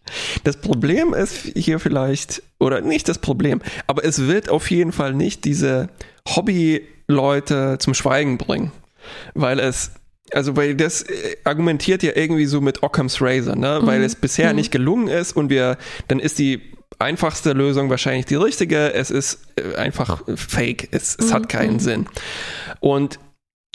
Das Problem ist hier vielleicht, oder nicht das Problem, aber es wird auf jeden Fall nicht diese Hobby-Leute zum Schweigen bringen, weil es also weil das äh, argumentiert ja irgendwie so mit Occam's Razor, ne? Weil mhm. es bisher mhm. nicht gelungen ist und wir, dann ist die einfachste Lösung wahrscheinlich die richtige. Es ist äh, einfach fake. Es, es mhm. hat keinen mhm. Sinn. Und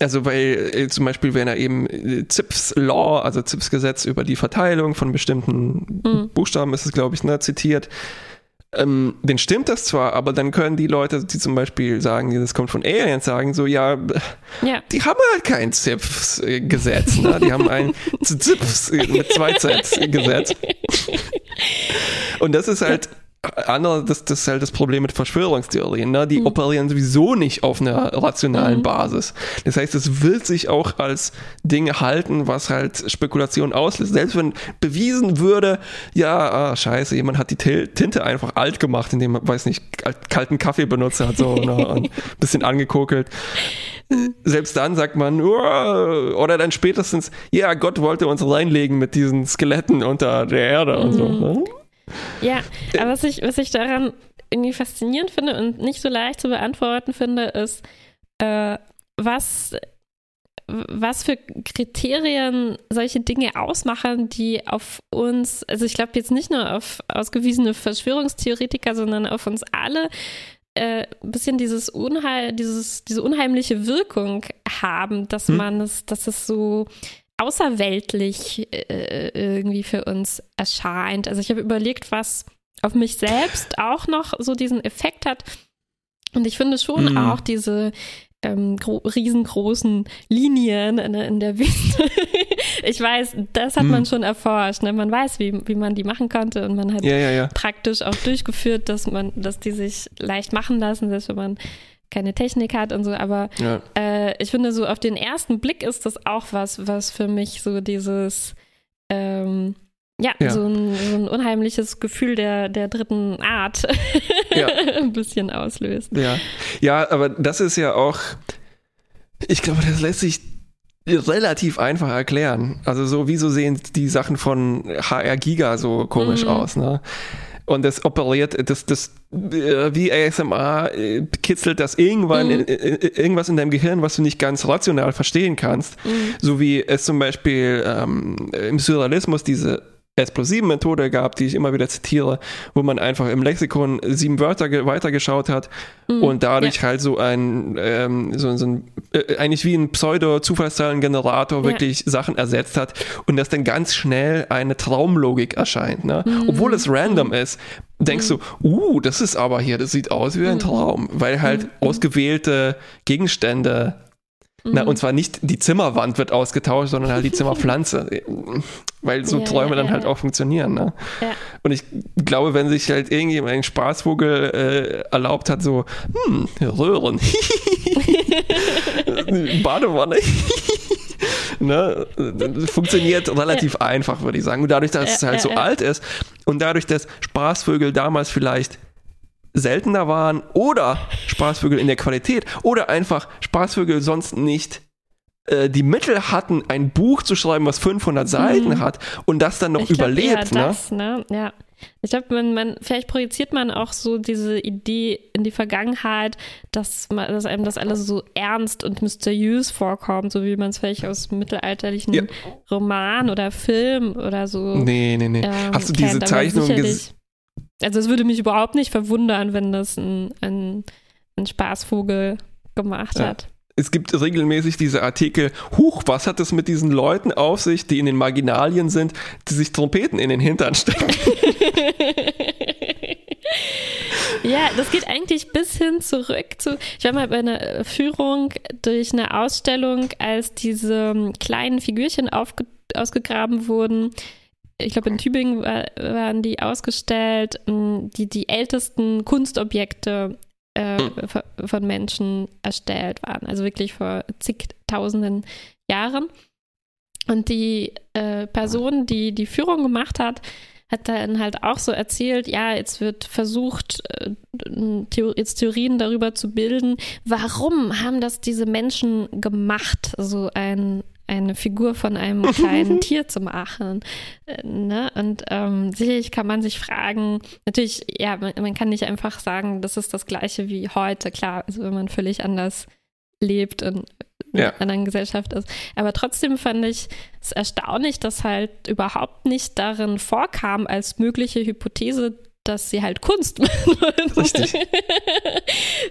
also weil äh, zum Beispiel, wenn er eben äh, ZIPS Law, also ZIPS Gesetz über die Verteilung von bestimmten mhm. Buchstaben ist es, glaube ich, ne, zitiert, ähm, den stimmt das zwar, aber dann können die Leute, die zum Beispiel sagen, das kommt von Aliens, sagen so, ja, ja. die haben halt kein ZIPS-Gesetz, ne? die haben ein ZIPS mit zwei Z-Gesetz. Und das ist halt andere, das, das ist halt das Problem mit Verschwörungstheorien, ne? Die mhm. operieren sowieso nicht auf einer rationalen mhm. Basis. Das heißt, es wird sich auch als Ding halten, was halt Spekulation auslöst. Selbst wenn bewiesen würde, ja, ah, scheiße, jemand hat die Tinte einfach alt gemacht, indem man, weiß nicht, kalten Kaffee benutzt hat, so, ne? und ein bisschen angekokelt. Selbst dann sagt man, oh, oder dann spätestens, ja, Gott wollte uns reinlegen mit diesen Skeletten unter der Erde und so. Mhm. Ne? Ja, aber was ich, was ich daran irgendwie faszinierend finde und nicht so leicht zu beantworten finde, ist, äh, was, was für Kriterien solche Dinge ausmachen, die auf uns, also ich glaube jetzt nicht nur auf ausgewiesene Verschwörungstheoretiker, sondern auf uns alle äh, ein bisschen dieses Unheil, dieses, diese unheimliche Wirkung haben, dass hm. man es, dass es so außerweltlich äh, irgendwie für uns erscheint. Also ich habe überlegt, was auf mich selbst auch noch so diesen Effekt hat. Und ich finde schon mhm. auch diese ähm, riesengroßen Linien in, in der Wüste. ich weiß, das hat mhm. man schon erforscht. Ne? Man weiß, wie, wie man die machen konnte und man hat ja, ja, ja. praktisch auch durchgeführt, dass man, dass die sich leicht machen lassen, selbst wenn man keine Technik hat und so, aber ja. äh, ich finde, so auf den ersten Blick ist das auch was, was für mich so dieses, ähm, ja, ja. So, ein, so, ein, unheimliches Gefühl der, der dritten Art ja. ein bisschen auslöst. Ja. ja, aber das ist ja auch, ich glaube, das lässt sich relativ einfach erklären. Also so, wieso sehen die Sachen von HR Giga so komisch mhm. aus, ne? und das operiert, das, das wie ASMR äh, kitzelt das irgendwann mhm. in, in, irgendwas in deinem Gehirn, was du nicht ganz rational verstehen kannst. Mhm. So wie es zum Beispiel ähm, im Surrealismus diese explosiven Methode gab, die ich immer wieder zitiere, wo man einfach im Lexikon sieben Wörter weitergeschaut hat mhm, und dadurch ja. halt so ein, ähm, so, so ein äh, eigentlich wie ein Pseudo-Zufallszahlengenerator ja. wirklich Sachen ersetzt hat und das dann ganz schnell eine Traumlogik erscheint. Ne? Mhm. Obwohl es random mhm. ist, denkst du, uh, das ist aber hier, das sieht aus wie ein mhm. Traum, weil halt mhm. ausgewählte Gegenstände na, mhm. und zwar nicht die Zimmerwand wird ausgetauscht, sondern halt die Zimmerpflanze. Weil so ja, Träume ja, dann ja, halt auch funktionieren. Ne? Und ich glaube, wenn sich halt irgendjemand einen Spaßvogel äh, erlaubt hat, so, hm, Röhren. Badewanne. Ne? Funktioniert relativ einfach, würde ich sagen. Und dadurch, dass es halt so alt ist und dadurch, dass Spaßvögel damals vielleicht seltener waren oder Spaßvögel in der Qualität oder einfach Spaßvögel sonst nicht äh, die Mittel hatten, ein Buch zu schreiben, was 500 Seiten mhm. hat und das dann noch ich überlebt. Glaub, ne? Das, ne? Ja. Ich glaube, man, man, vielleicht projiziert man auch so diese Idee in die Vergangenheit, dass, man, dass einem das alles so ernst und mysteriös vorkommt, so wie man es vielleicht aus mittelalterlichen ja. Roman oder Film oder so. Nee, nee, nee. Ähm, Hast du diese Zeichnung gesehen? also es würde mich überhaupt nicht verwundern, wenn das ein, ein, ein Spaßvogel gemacht Ja. hat. Es gibt regelmäßig diese Artikel, huch, was hat es mit diesen Leuten auf sich, die in den Marginalien sind, die sich Trompeten in den Hintern stecken? Ja, das geht eigentlich bis hin zurück zu. Ich war mal bei einer Führung durch eine Ausstellung, als diese ähm, kleinen Figürchen aufge, ausgegraben wurden. Ich glaube, in Tübingen war, waren die ausgestellt, ähm, die die ältesten Kunstobjekte äh, von- von Menschen erstellt waren. Also wirklich vor zigtausenden Jahren. Und die äh, Person, die die Führung gemacht hat, hat dann halt auch so erzählt, ja, jetzt wird versucht, äh, jetzt Theorien darüber zu bilden, warum haben das diese Menschen gemacht, so ein, eine Figur von einem kleinen Tier zu machen. Äh, ne? Und ähm, sicherlich kann man sich fragen, natürlich, ja, man, man kann nicht einfach sagen, das ist das gleiche wie heute, klar, also wenn man völlig anders lebt und in Ja. einer anderen Gesellschaft ist. Aber trotzdem fand ich es erstaunlich, dass halt überhaupt nicht darin vorkam als mögliche Hypothese, dass sie halt Kunst machen. Richtig.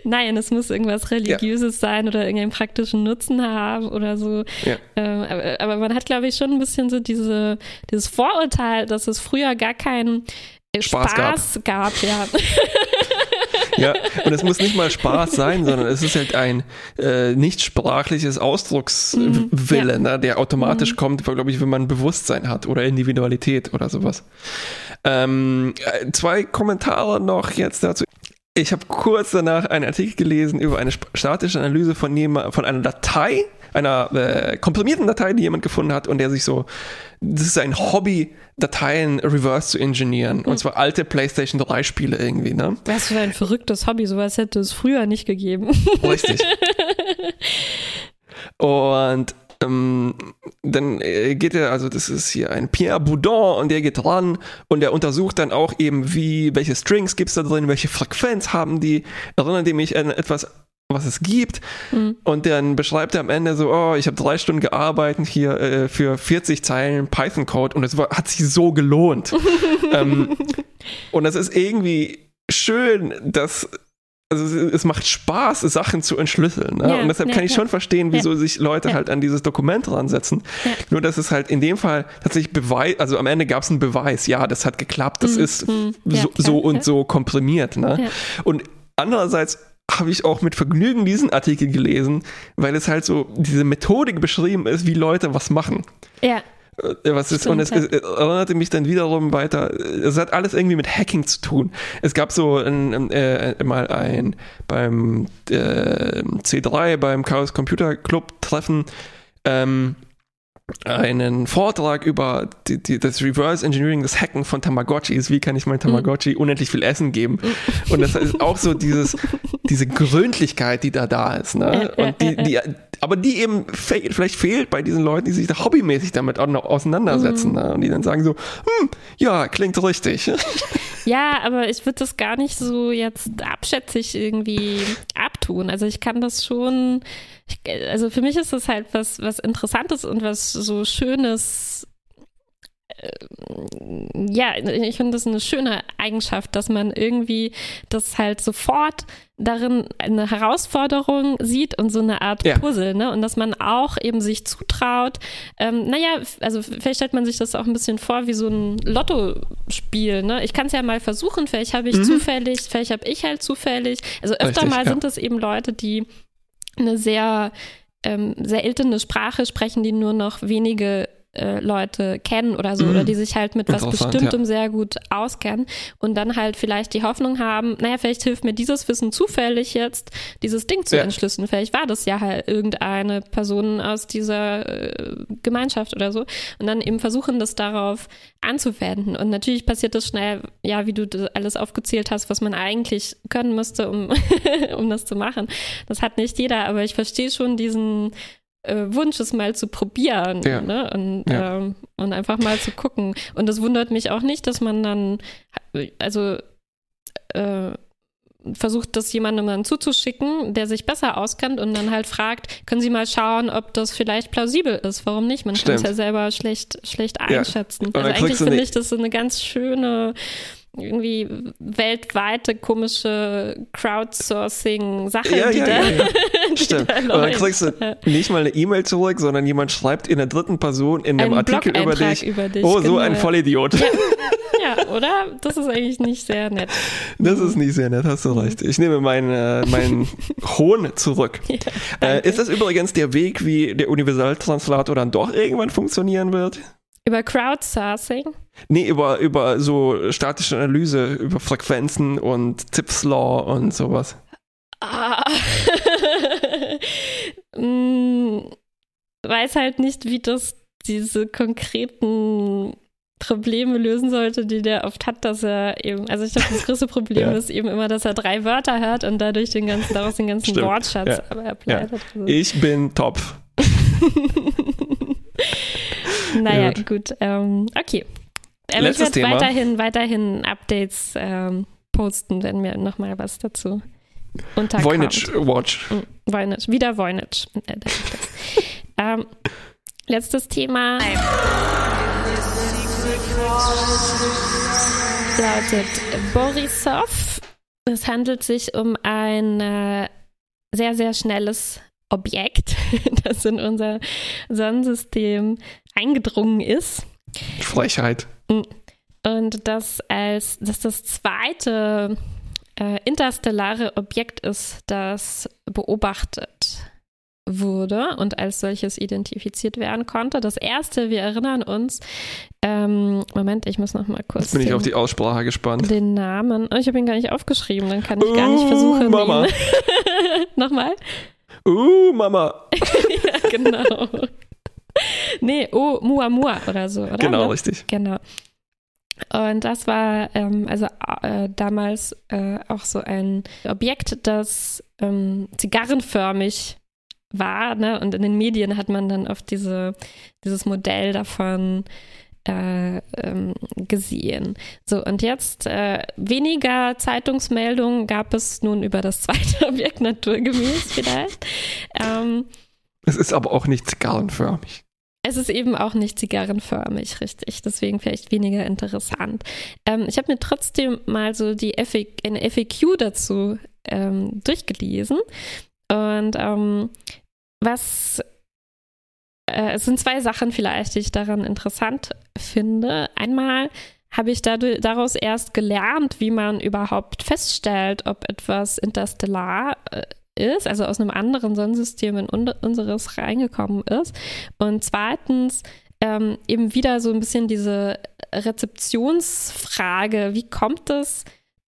Nein, es muss irgendwas Religiöses sein oder irgendeinen praktischen Nutzen haben oder so. Ja. Ähm, aber, aber man hat, glaube ich, schon ein bisschen so diese, dieses Vorurteil, dass es früher gar keinen Spaß Spaß, gab. gab. ja. Ja, und es muss nicht mal Spaß sein, sondern es ist halt ein äh, nicht sprachliches Ausdruckswille, Mhm, ne, der automatisch kommt, glaube ich, wenn man Bewusstsein hat oder Individualität oder sowas. Ähm, äh, zwei Kommentare noch jetzt dazu. Ich habe kurz danach einen Artikel gelesen über eine statische Analyse von, jemand, von einer Datei, einer äh, komprimierten Datei, die jemand gefunden hat und der sich so, das ist ein Hobby, Dateien reverse zu engineeren. Und zwar alte PlayStation 3 Spiele irgendwie, ne? Was für ein verrücktes Hobby, sowas hätte es früher nicht gegeben. Richtig. Und ähm, dann äh, geht er, also das ist hier ein Pierre Boudin und der geht ran und der untersucht dann auch eben, wie, welche Strings gibt es da drin, welche Frequenz haben die, erinnert mich an etwas, was es gibt. Mhm. Und dann beschreibt er am Ende so, oh, ich habe drei Stunden gearbeitet hier äh, für 40 Zeilen Python-Code und es war, hat sich so gelohnt. ähm, und das ist irgendwie schön, dass also es, es macht Spaß, Sachen zu entschlüsseln. Ne? Ja, und deshalb ja, kann ich ja. schon verstehen, wieso sich Leute halt an dieses Dokument ransetzen. Nur, dass es halt in dem Fall tatsächlich Beweis, also am Ende gab es einen Beweis, ja, das hat geklappt, das Mhm, ist mhm. So, so und so komprimiert. Ne? Und andererseits habe ich auch mit Vergnügen diesen Artikel gelesen, weil es halt so diese Methodik beschrieben ist, wie Leute was machen. Ja, Äh, Was ist, Stimmt, und es, es erinnerte mich dann wiederum weiter, es hat alles irgendwie mit Hacking zu tun. Es gab so ein, äh, mal ein beim äh, C3, beim Chaos Computer Club Treffen, ähm, einen Vortrag über die, die, das Reverse Engineering, das Hacken von Tamagotchis. Wie kann ich mein Tamagotchi unendlich viel Essen geben? Und das ist auch so dieses, diese Gründlichkeit, die da da ist. Ne? Und die, die, aber die eben fe vielleicht fehlt bei diesen Leuten, die sich da hobbymäßig damit auch noch auseinandersetzen. Ne? Und die dann sagen so, hm, ja, klingt richtig. Ja, aber ich würde das gar nicht so jetzt abschätzig irgendwie abtun. Also ich kann das schon, ich, also für mich ist das halt was, was Interessantes und was so Schönes. Äh, Ja, ich finde das eine schöne Eigenschaft, dass man irgendwie das halt sofort darin eine Herausforderung sieht und so eine Art Ja. Puzzle, ne? Und dass man auch eben sich zutraut, ähm, naja, also vielleicht stellt man sich das auch ein bisschen vor wie so ein Lottospiel, ne? Ich kann es ja mal versuchen, vielleicht habe ich zufällig, vielleicht habe ich halt zufällig, also öfter Richtig, mal ja. sind es eben Leute, die eine sehr, ähm, sehr seltene Sprache sprechen, die nur noch wenige äh, Leute kennen oder so, Mhm. oder die sich halt mit was Bestimmtem sehr gut auskennen und dann halt vielleicht die Hoffnung haben, naja, vielleicht hilft mir dieses Wissen zufällig jetzt, dieses Ding zu Ja. entschlüsseln. Vielleicht war das ja halt irgendeine Person aus dieser äh, Gemeinschaft oder so und dann eben versuchen, das darauf anzuwenden. Und natürlich passiert das schnell, ja, wie du das alles aufgezählt hast, was man eigentlich können müsste, um, um das zu machen. Das hat nicht jeder, aber ich verstehe schon diesen äh, Wunsch, es mal zu probieren Ja. ne? und, Ja. ähm, und einfach mal zu gucken. Und es wundert mich auch nicht, dass man dann, also äh, versucht, das jemandem dann zuzuschicken, der sich besser auskennt und dann halt fragt, können Sie mal schauen, ob das vielleicht plausibel ist. Warum nicht? Man kann es ja selber schlecht, schlecht Ja. einschätzen. Dann Also eigentlich finde ne- ich das so eine ganz schöne irgendwie weltweite komische Crowdsourcing-Sache, Ja, die ja, da, ja, die Stimmt. da Und dann kriegst du nicht mal eine E-Mail zurück, sondern jemand schreibt in der dritten Person in einem Einen Artikel über dich. über dich, Oh, so genau, ein ja. Vollidiot. Ja, oder? Das ist eigentlich nicht sehr nett. Das ist nicht sehr nett, hast du recht. Ich nehme meinen äh, meinen Hohn zurück. Äh, ist das übrigens der Weg, wie der Universaltranslator dann doch irgendwann funktionieren wird? Über Crowdsourcing? Nee, über, über so statische Analyse, über Frequenzen und Zipf's Law und sowas. Ah. Hm, Weiß halt nicht, wie das diese konkreten Probleme lösen sollte, die der oft hat, dass er eben, also ich glaube, das größte Problem Ja. ist eben immer, dass er drei Wörter hört und dadurch den ganzen, daraus den ganzen Stimmt. Wortschatz Ja. aber ableitet. Also- Ich bin Topf. naja, Gut. gut. Ähm, okay. Ähm, ich Letztes werde Thema. weiterhin, weiterhin Updates ähm, posten, wenn mir nochmal was dazu unterkommt. Voynich Watch. Mm, Voynich, wieder Voynich. Äh, ähm, letztes Thema lautet Borisov. Es handelt sich um ein äh, sehr, sehr schnelles Objekt, das in unser Sonnensystem eingedrungen ist. Frechheit. Und das als das das zweite äh, interstellare Objekt ist, das beobachtet wurde und als solches identifiziert werden konnte. Das erste, wir erinnern uns, ähm, Moment, ich muss noch mal kurz Jetzt bin ich den, auf die Aussprache gespannt. den Namen. Oh, ich habe ihn gar nicht aufgeschrieben, dann kann ich gar nicht Uh, versuchen. Mama. Nochmal? Uh, Mama. ja, genau. nee, oh, Muamua oder so, oder? Genau, Ne? richtig. Genau. Und das war ähm, also äh, damals äh, auch so ein Objekt, das ähm, zigarrenförmig war. Ne? Und in den Medien hat man dann oft diese, dieses Modell davon äh, ähm, gesehen. So, und jetzt äh, weniger Zeitungsmeldungen gab es nun über das zweite Objekt, naturgemäß vielleicht. Es ist aber auch nicht zigarrenförmig. es ist eben auch nicht zigarrenförmig, richtig. Deswegen vielleicht weniger interessant. Ähm, ich habe mir trotzdem mal so die FAQ, eine FAQ dazu ähm, durchgelesen. Und ähm, was äh, es sind zwei Sachen vielleicht, die ich daran interessant finde. Einmal habe ich dadurch, daraus erst gelernt, wie man überhaupt feststellt, ob etwas interstellar äh, ist, also aus einem anderen Sonnensystem in un unseres reingekommen ist. Und zweitens ähm, eben wieder so ein bisschen diese Rezeptionsfrage, wie kommt es,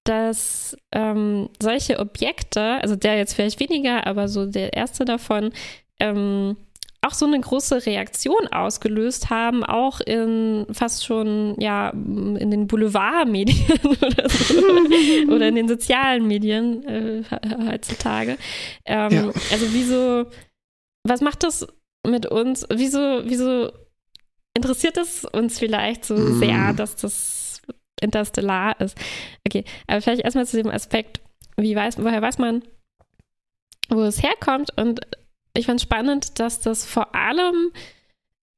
dass ähm, solche Objekte, also der jetzt vielleicht weniger, aber so der erste davon, ähm, auch so eine große Reaktion ausgelöst haben, auch in fast schon, ja, in den Boulevardmedien oder so, oder in den sozialen Medien äh, heutzutage. Ähm, Ja. Also wieso, was macht das mit uns? Wieso, wieso interessiert es uns vielleicht so Mm. sehr, dass das interstellar ist? Okay, aber vielleicht erstmal zu dem Aspekt, wie weiß, woher weiß man, wo es herkommt und ich fand spannend, dass das vor allem,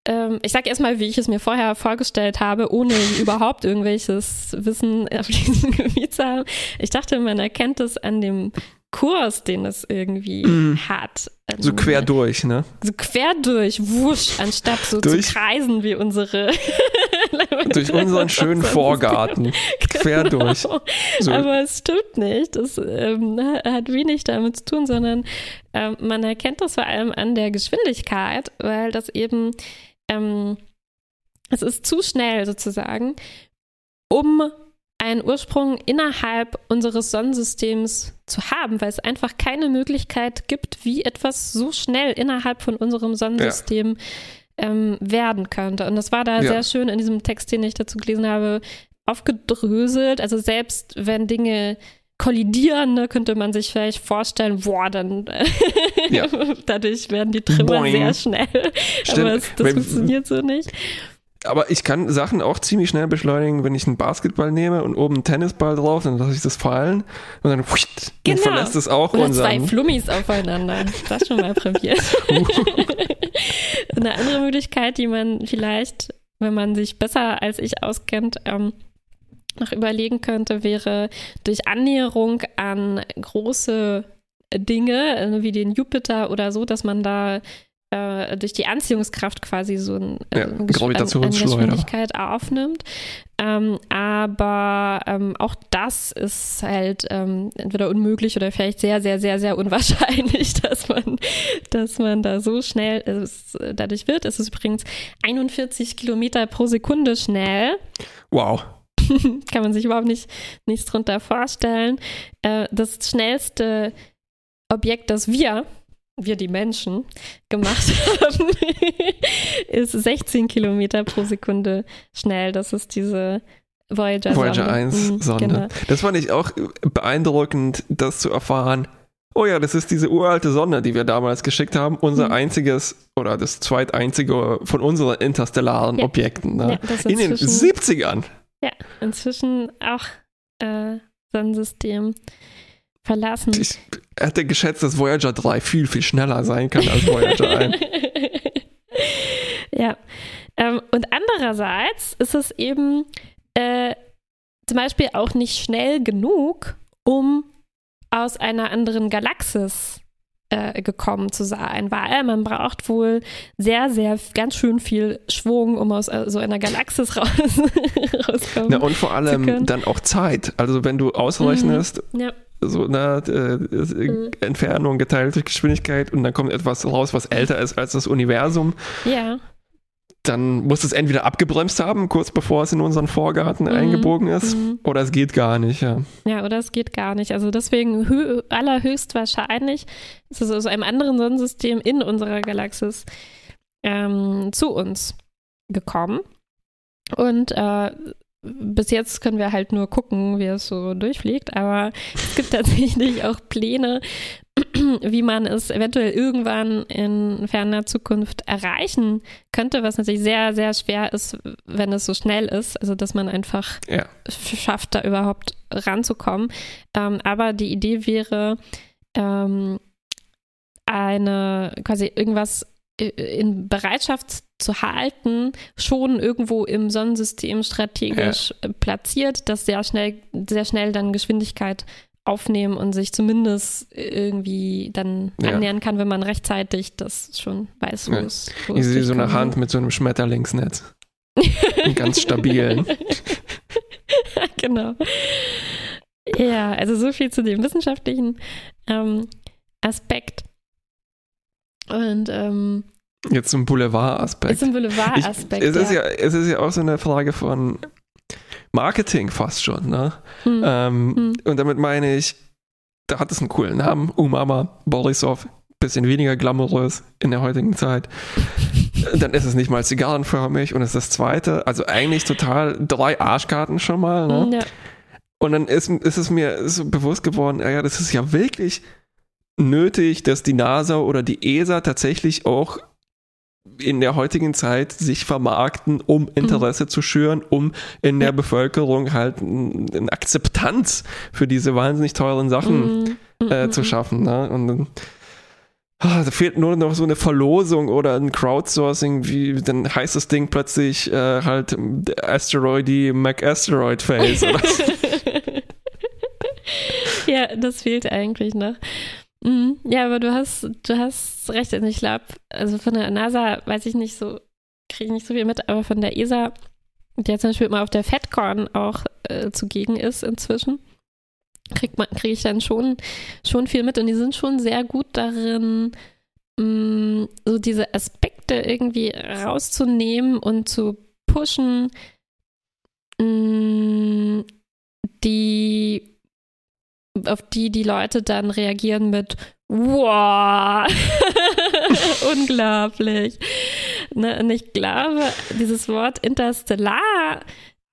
ähm, ich sage erstmal, wie ich es mir vorher vorgestellt habe, ohne überhaupt irgendwelches Wissen auf diesem Gebiet zu haben. Ich dachte, man erkennt es an dem Kurs, den es irgendwie Mm. hat. So Ähm, quer durch, ne? So quer durch, wusch, anstatt so Durch- zu kreisen wie unsere. Durch unseren schönen Vorgarten. Quer durch. So. Genau. Aber es stimmt nicht. Das ähm, hat wenig damit zu tun, sondern ähm, man erkennt das vor allem an der Geschwindigkeit, weil das eben, ähm, es ist zu schnell sozusagen, um einen Ursprung innerhalb unseres Sonnensystems zu haben, weil es einfach keine Möglichkeit gibt, wie etwas so schnell innerhalb von unserem Sonnensystem ähm, werden könnte. Und das war da Ja. sehr schön in diesem Text, den ich dazu gelesen habe, aufgedröselt. Also selbst wenn Dinge kollidieren, ne, könnte man sich vielleicht vorstellen, boah, dann Ja. dadurch werden die Trümmer Boing. sehr schnell. Stimmt. Aber es, das funktioniert so nicht. Aber ich kann Sachen auch ziemlich schnell beschleunigen, wenn ich einen Basketball nehme und oben einen Tennisball drauf, dann lasse ich das fallen und dann, dann Genau. verlässt es auch Oder zwei. Flummis aufeinander. Das schon mal probiert. Eine andere Möglichkeit, die man vielleicht, wenn man sich besser als ich auskennt, ähm, noch überlegen könnte, wäre durch Annäherung an große Dinge, äh, wie den Jupiter oder so, dass man da äh, durch die Anziehungskraft quasi so ein, äh, Ja, Gravitationsschleuder. Geschwindigkeit aufnimmt. Ähm, aber ähm, auch das ist halt ähm, entweder unmöglich oder vielleicht sehr, sehr, sehr, sehr unwahrscheinlich, dass man, dass man da so schnell es, dadurch wird. Es ist übrigens 41 Kilometer pro Sekunde schnell Wow. kann man sich überhaupt nicht, nichts drunter vorstellen. Äh, das schnellste Objekt, das wir, wir die Menschen, gemacht haben, ist 16 Kilometer pro Sekunde schnell. Das ist diese Voyager, Voyager 1 Mhm, Sonde. Genau. Das fand ich auch beeindruckend, das zu erfahren. Oh ja, das ist diese uralte Sonde, die wir damals geschickt haben. Unser Mhm. einziges oder das zweiteinzige von unseren interstellaren Ja. Objekten. Ne? Ja, In den inzwischen- 70ern. Ja, inzwischen auch äh, Sonnensystem verlassen. Ich hätte geschätzt, dass Voyager 3 viel, viel schneller sein kann als Voyager 1. ja. Ähm, und andererseits ist es eben äh, zum Beispiel auch nicht schnell genug, um aus einer anderen Galaxis äh, gekommen zu sein, weil man braucht wohl sehr, sehr ganz schön viel Schwung, um aus äh, so einer Galaxis raus, rauskommen. Na, und vor allem dann auch Zeit. Also wenn du ausrechnest, ja. So eine äh, Mhm. Entfernung geteilt durch Geschwindigkeit und dann kommt etwas raus, was älter ist als das Universum, ja, dann muss es entweder abgebremst haben, kurz bevor es in unseren Vorgarten Mhm. eingebogen ist, Mhm. oder es geht gar nicht. Ja. Ja, oder es geht gar nicht. Also deswegen hö allerhöchstwahrscheinlich ist es aus einem anderen Sonnensystem in unserer Galaxis ähm, zu uns gekommen. Und äh, bis jetzt können wir halt nur gucken, wie es so durchfliegt, aber es gibt tatsächlich auch Pläne, wie man es eventuell irgendwann in ferner Zukunft erreichen könnte, was natürlich sehr, sehr schwer ist, wenn es so schnell ist. Also, dass man einfach Ja. schafft, da überhaupt ranzukommen. Ähm, aber die Idee wäre, ähm, eine quasi irgendwas in Bereitschaft zu halten, schon irgendwo im Sonnensystem strategisch äh, platziert, das sehr schnell, sehr schnell dann Geschwindigkeit aufnehmen und sich zumindest irgendwie dann Ja. annähern kann, wenn man rechtzeitig das schon weiß, wo Ja. es wo Ich sehe so eine Hand mit so einem Schmetterlingsnetz. Ganz stabilen. genau. Ja, also so viel zu dem wissenschaftlichen ähm, Aspekt. Und ähm, Jetzt zum Boulevard-Aspekt. Ich- Boulevard-Aspekt. Es ist ja. ja, es ist ja auch so eine Frage von Marketing fast schon, ne? Hm. Ähm, Hm. Und damit meine ich, da hat es einen coolen Namen, Umama, Borisov, bisschen weniger glamourös in der heutigen Zeit. Dann ist es nicht mal zigarrenförmig und es ist das zweite, also eigentlich total drei Arschkarten schon mal, ne? ja. Und dann ist, ist es mir so bewusst geworden, ja, das ist ja wirklich nötig, dass die NASA oder die ESA tatsächlich auch in der heutigen Zeit sich vermarkten, um Interesse zu schüren, um in der Ja. Bevölkerung halt eine Akzeptanz für diese wahnsinnig teuren Sachen mm, äh, mm, zu mm. schaffen. Ne? Und dann ah, da fehlt nur noch so eine Verlosung oder ein Crowdsourcing, wie dann heißt das Ding plötzlich äh, halt Asteroid Mac Asteroid so. ja, das fehlt eigentlich noch. Mhm. Ja, aber du hast, du hast recht. Also ich glaube, also von der NASA weiß ich nicht so, kriege ich nicht so viel mit, aber von der ESA, die ja zum Beispiel immer auf der FedCon auch äh, zugegen ist inzwischen, kriege ich dann schon, schon viel mit und die sind schon sehr gut darin, mh, so diese Aspekte irgendwie rauszunehmen und zu pushen, mh, die auf die die Leute dann reagieren mit wow, unglaublich. Ne, und ich glaube, dieses Wort interstellar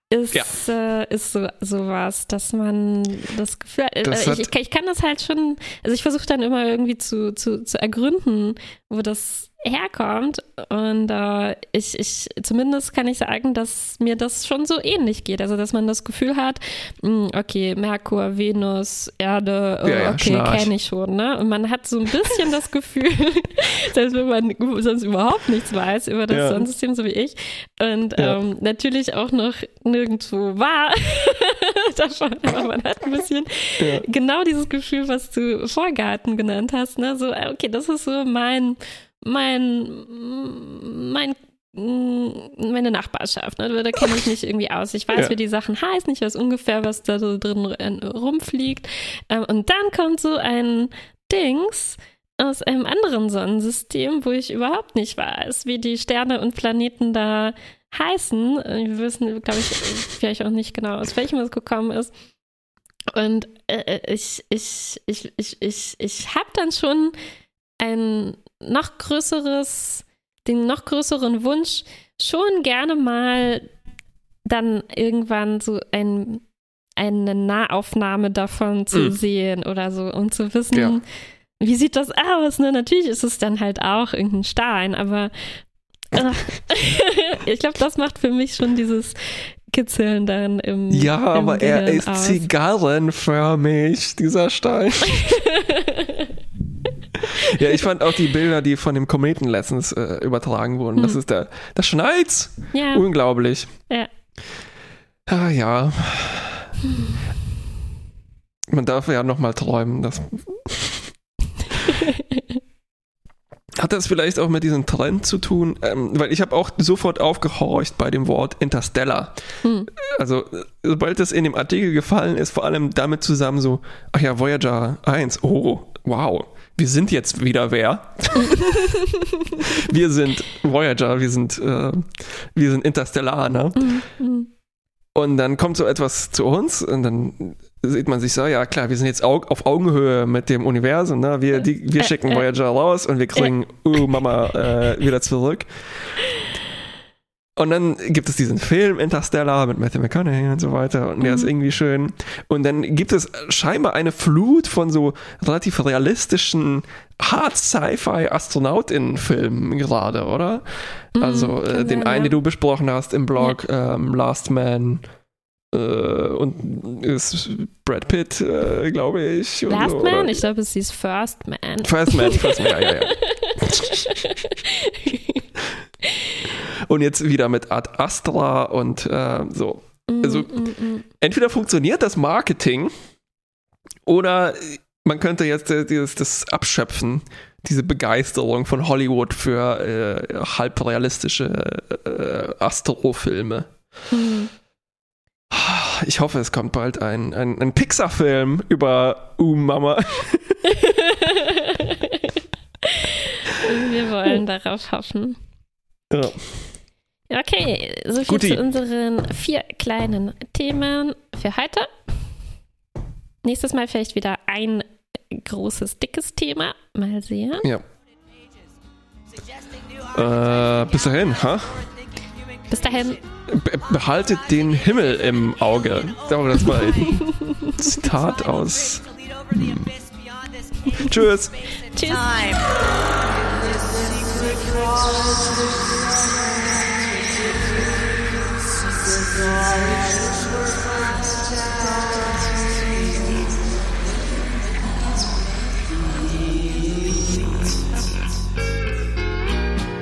ist, äh, ist so sowas, dass man das Gefühl äh, Das ich, hat- ich, ich kann das halt schon, also ich versuche dann immer irgendwie zu, zu, zu ergründen, wo das herkommt. Und äh, ich, ich, zumindest kann ich sagen, dass mir das schon so ähnlich geht. Also, dass man das Gefühl hat, mh, hm, okay, Merkur, Venus, Erde, oh, ja, ja, okay, kenne ich schon. Ne? Und man hat so ein bisschen das Gefühl, selbst wenn man sonst überhaupt nichts weiß über das ja. Sonnensystem, so wie ich. Und ähm, natürlich auch noch nirgendwo war davon, aber man hat ein bisschen genau dieses Gefühl, was du Vorgarten genannt hast. Ne? So, okay, das ist so mein mein, mein meine Nachbarschaft, ne? da kenne ich mich irgendwie aus. Ich weiß, ja. wie die Sachen heißen, ich weiß ungefähr, was da so drin rumfliegt. Ähm, und dann kommt so ein Dings aus einem anderen Sonnensystem, wo ich überhaupt nicht weiß, wie die Sterne und Planeten da heißen. Wir wissen, glaube ich, vielleicht auch nicht genau, aus welchem es gekommen ist. Und äh, äh ich, ich, ich, ich, ich, ich habe dann schon ein noch größeres, den noch größeren Wunsch, schon gerne mal dann irgendwann so ein, eine Nahaufnahme davon zu mm. sehen oder so und zu wissen, ja. wie sieht das aus? Ne? Natürlich ist es dann halt auch irgendein Stein, aber ich glaube, das macht für mich schon dieses Kitzeln dann im Ja, im aber Gehirn er ist aus. zigarrenförmig, dieser Stein. ja, ich fand auch die Bilder, die von dem Kometen letztens äh, übertragen wurden. Hm. Das ist der, das schneit's. Ja. Unglaublich. Ja. Ah, ja. Man darf ja nochmal träumen. Das Hat das vielleicht auch mit diesem Trend zu tun? Ähm, weil ich habe auch sofort aufgehorcht bei dem Wort Interstellar. Hm. Also, sobald das in dem Artikel gefallen ist, vor allem damit zusammen so, ach ja, Voyager 1, oh, wow wir sind jetzt wieder wer. wir sind Voyager, wir sind, äh, wir sind Interstellar, ne? Mhm. Und dann kommt so etwas zu uns und dann sieht man sich so, ja klar, wir sind jetzt auf Augenhöhe mit dem Universum, ne? Wir, die, wir schicken Voyager raus und wir kriegen, uh, Mama, äh, wieder zurück. Und dann gibt es diesen Film Interstellar mit Matthew McConaughey und so weiter und der ist mhm. irgendwie schön. Und dann gibt es scheinbar eine Flut von so relativ realistischen Hard Sci-Fi Astronautinnen-Filmen gerade, oder? Mhm, also äh, den einen, ja. den du besprochen hast im Blog ja. ähm, Last Man äh, und ist Brad Pitt, äh, glaube ich. Last und, Man? Ich glaube, es hieß First Man. First Man, First Man, ja, ja, ja. und jetzt wieder mit Ad Astra und äh, so. Mm, also mm, mm. entweder funktioniert das Marketing oder man könnte jetzt äh, dieses, das abschöpfen, diese Begeisterung von Hollywood für äh, halbrealistische äh, Astrofilme. Mhm. Ich hoffe, es kommt bald ein, ein, ein Pixar-Film über Uh Mama. Wir wollen darauf hoffen. Ja. Okay, so viel Guti. zu unseren vier kleinen Themen für heute. Nächstes Mal vielleicht wieder ein großes, dickes Thema. Mal sehen. Ja. Äh, bis dahin, ha? Bis dahin. Be behaltet den Himmel im Auge. Das war ein Zitat aus. Hm. Tschüss. Tschüss.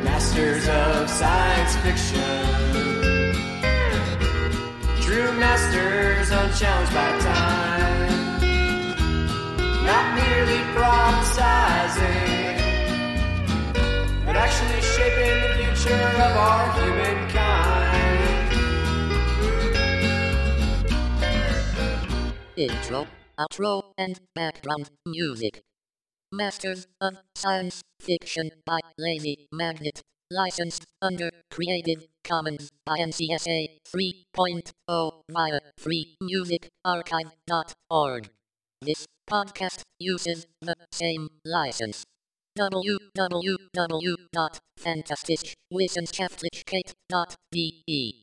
Masters of science fiction, true masters unchallenged by time, not merely prophesizing, but actually shaping the future of our humankind. Intro, outro, and background music. Masters of Science Fiction by Lazy Magnet. Licensed under Creative Commons by NCSA 3.0 via freemusicarchive.org. This podcast uses the same license. www.fantastischwissenschaftlichkeit.de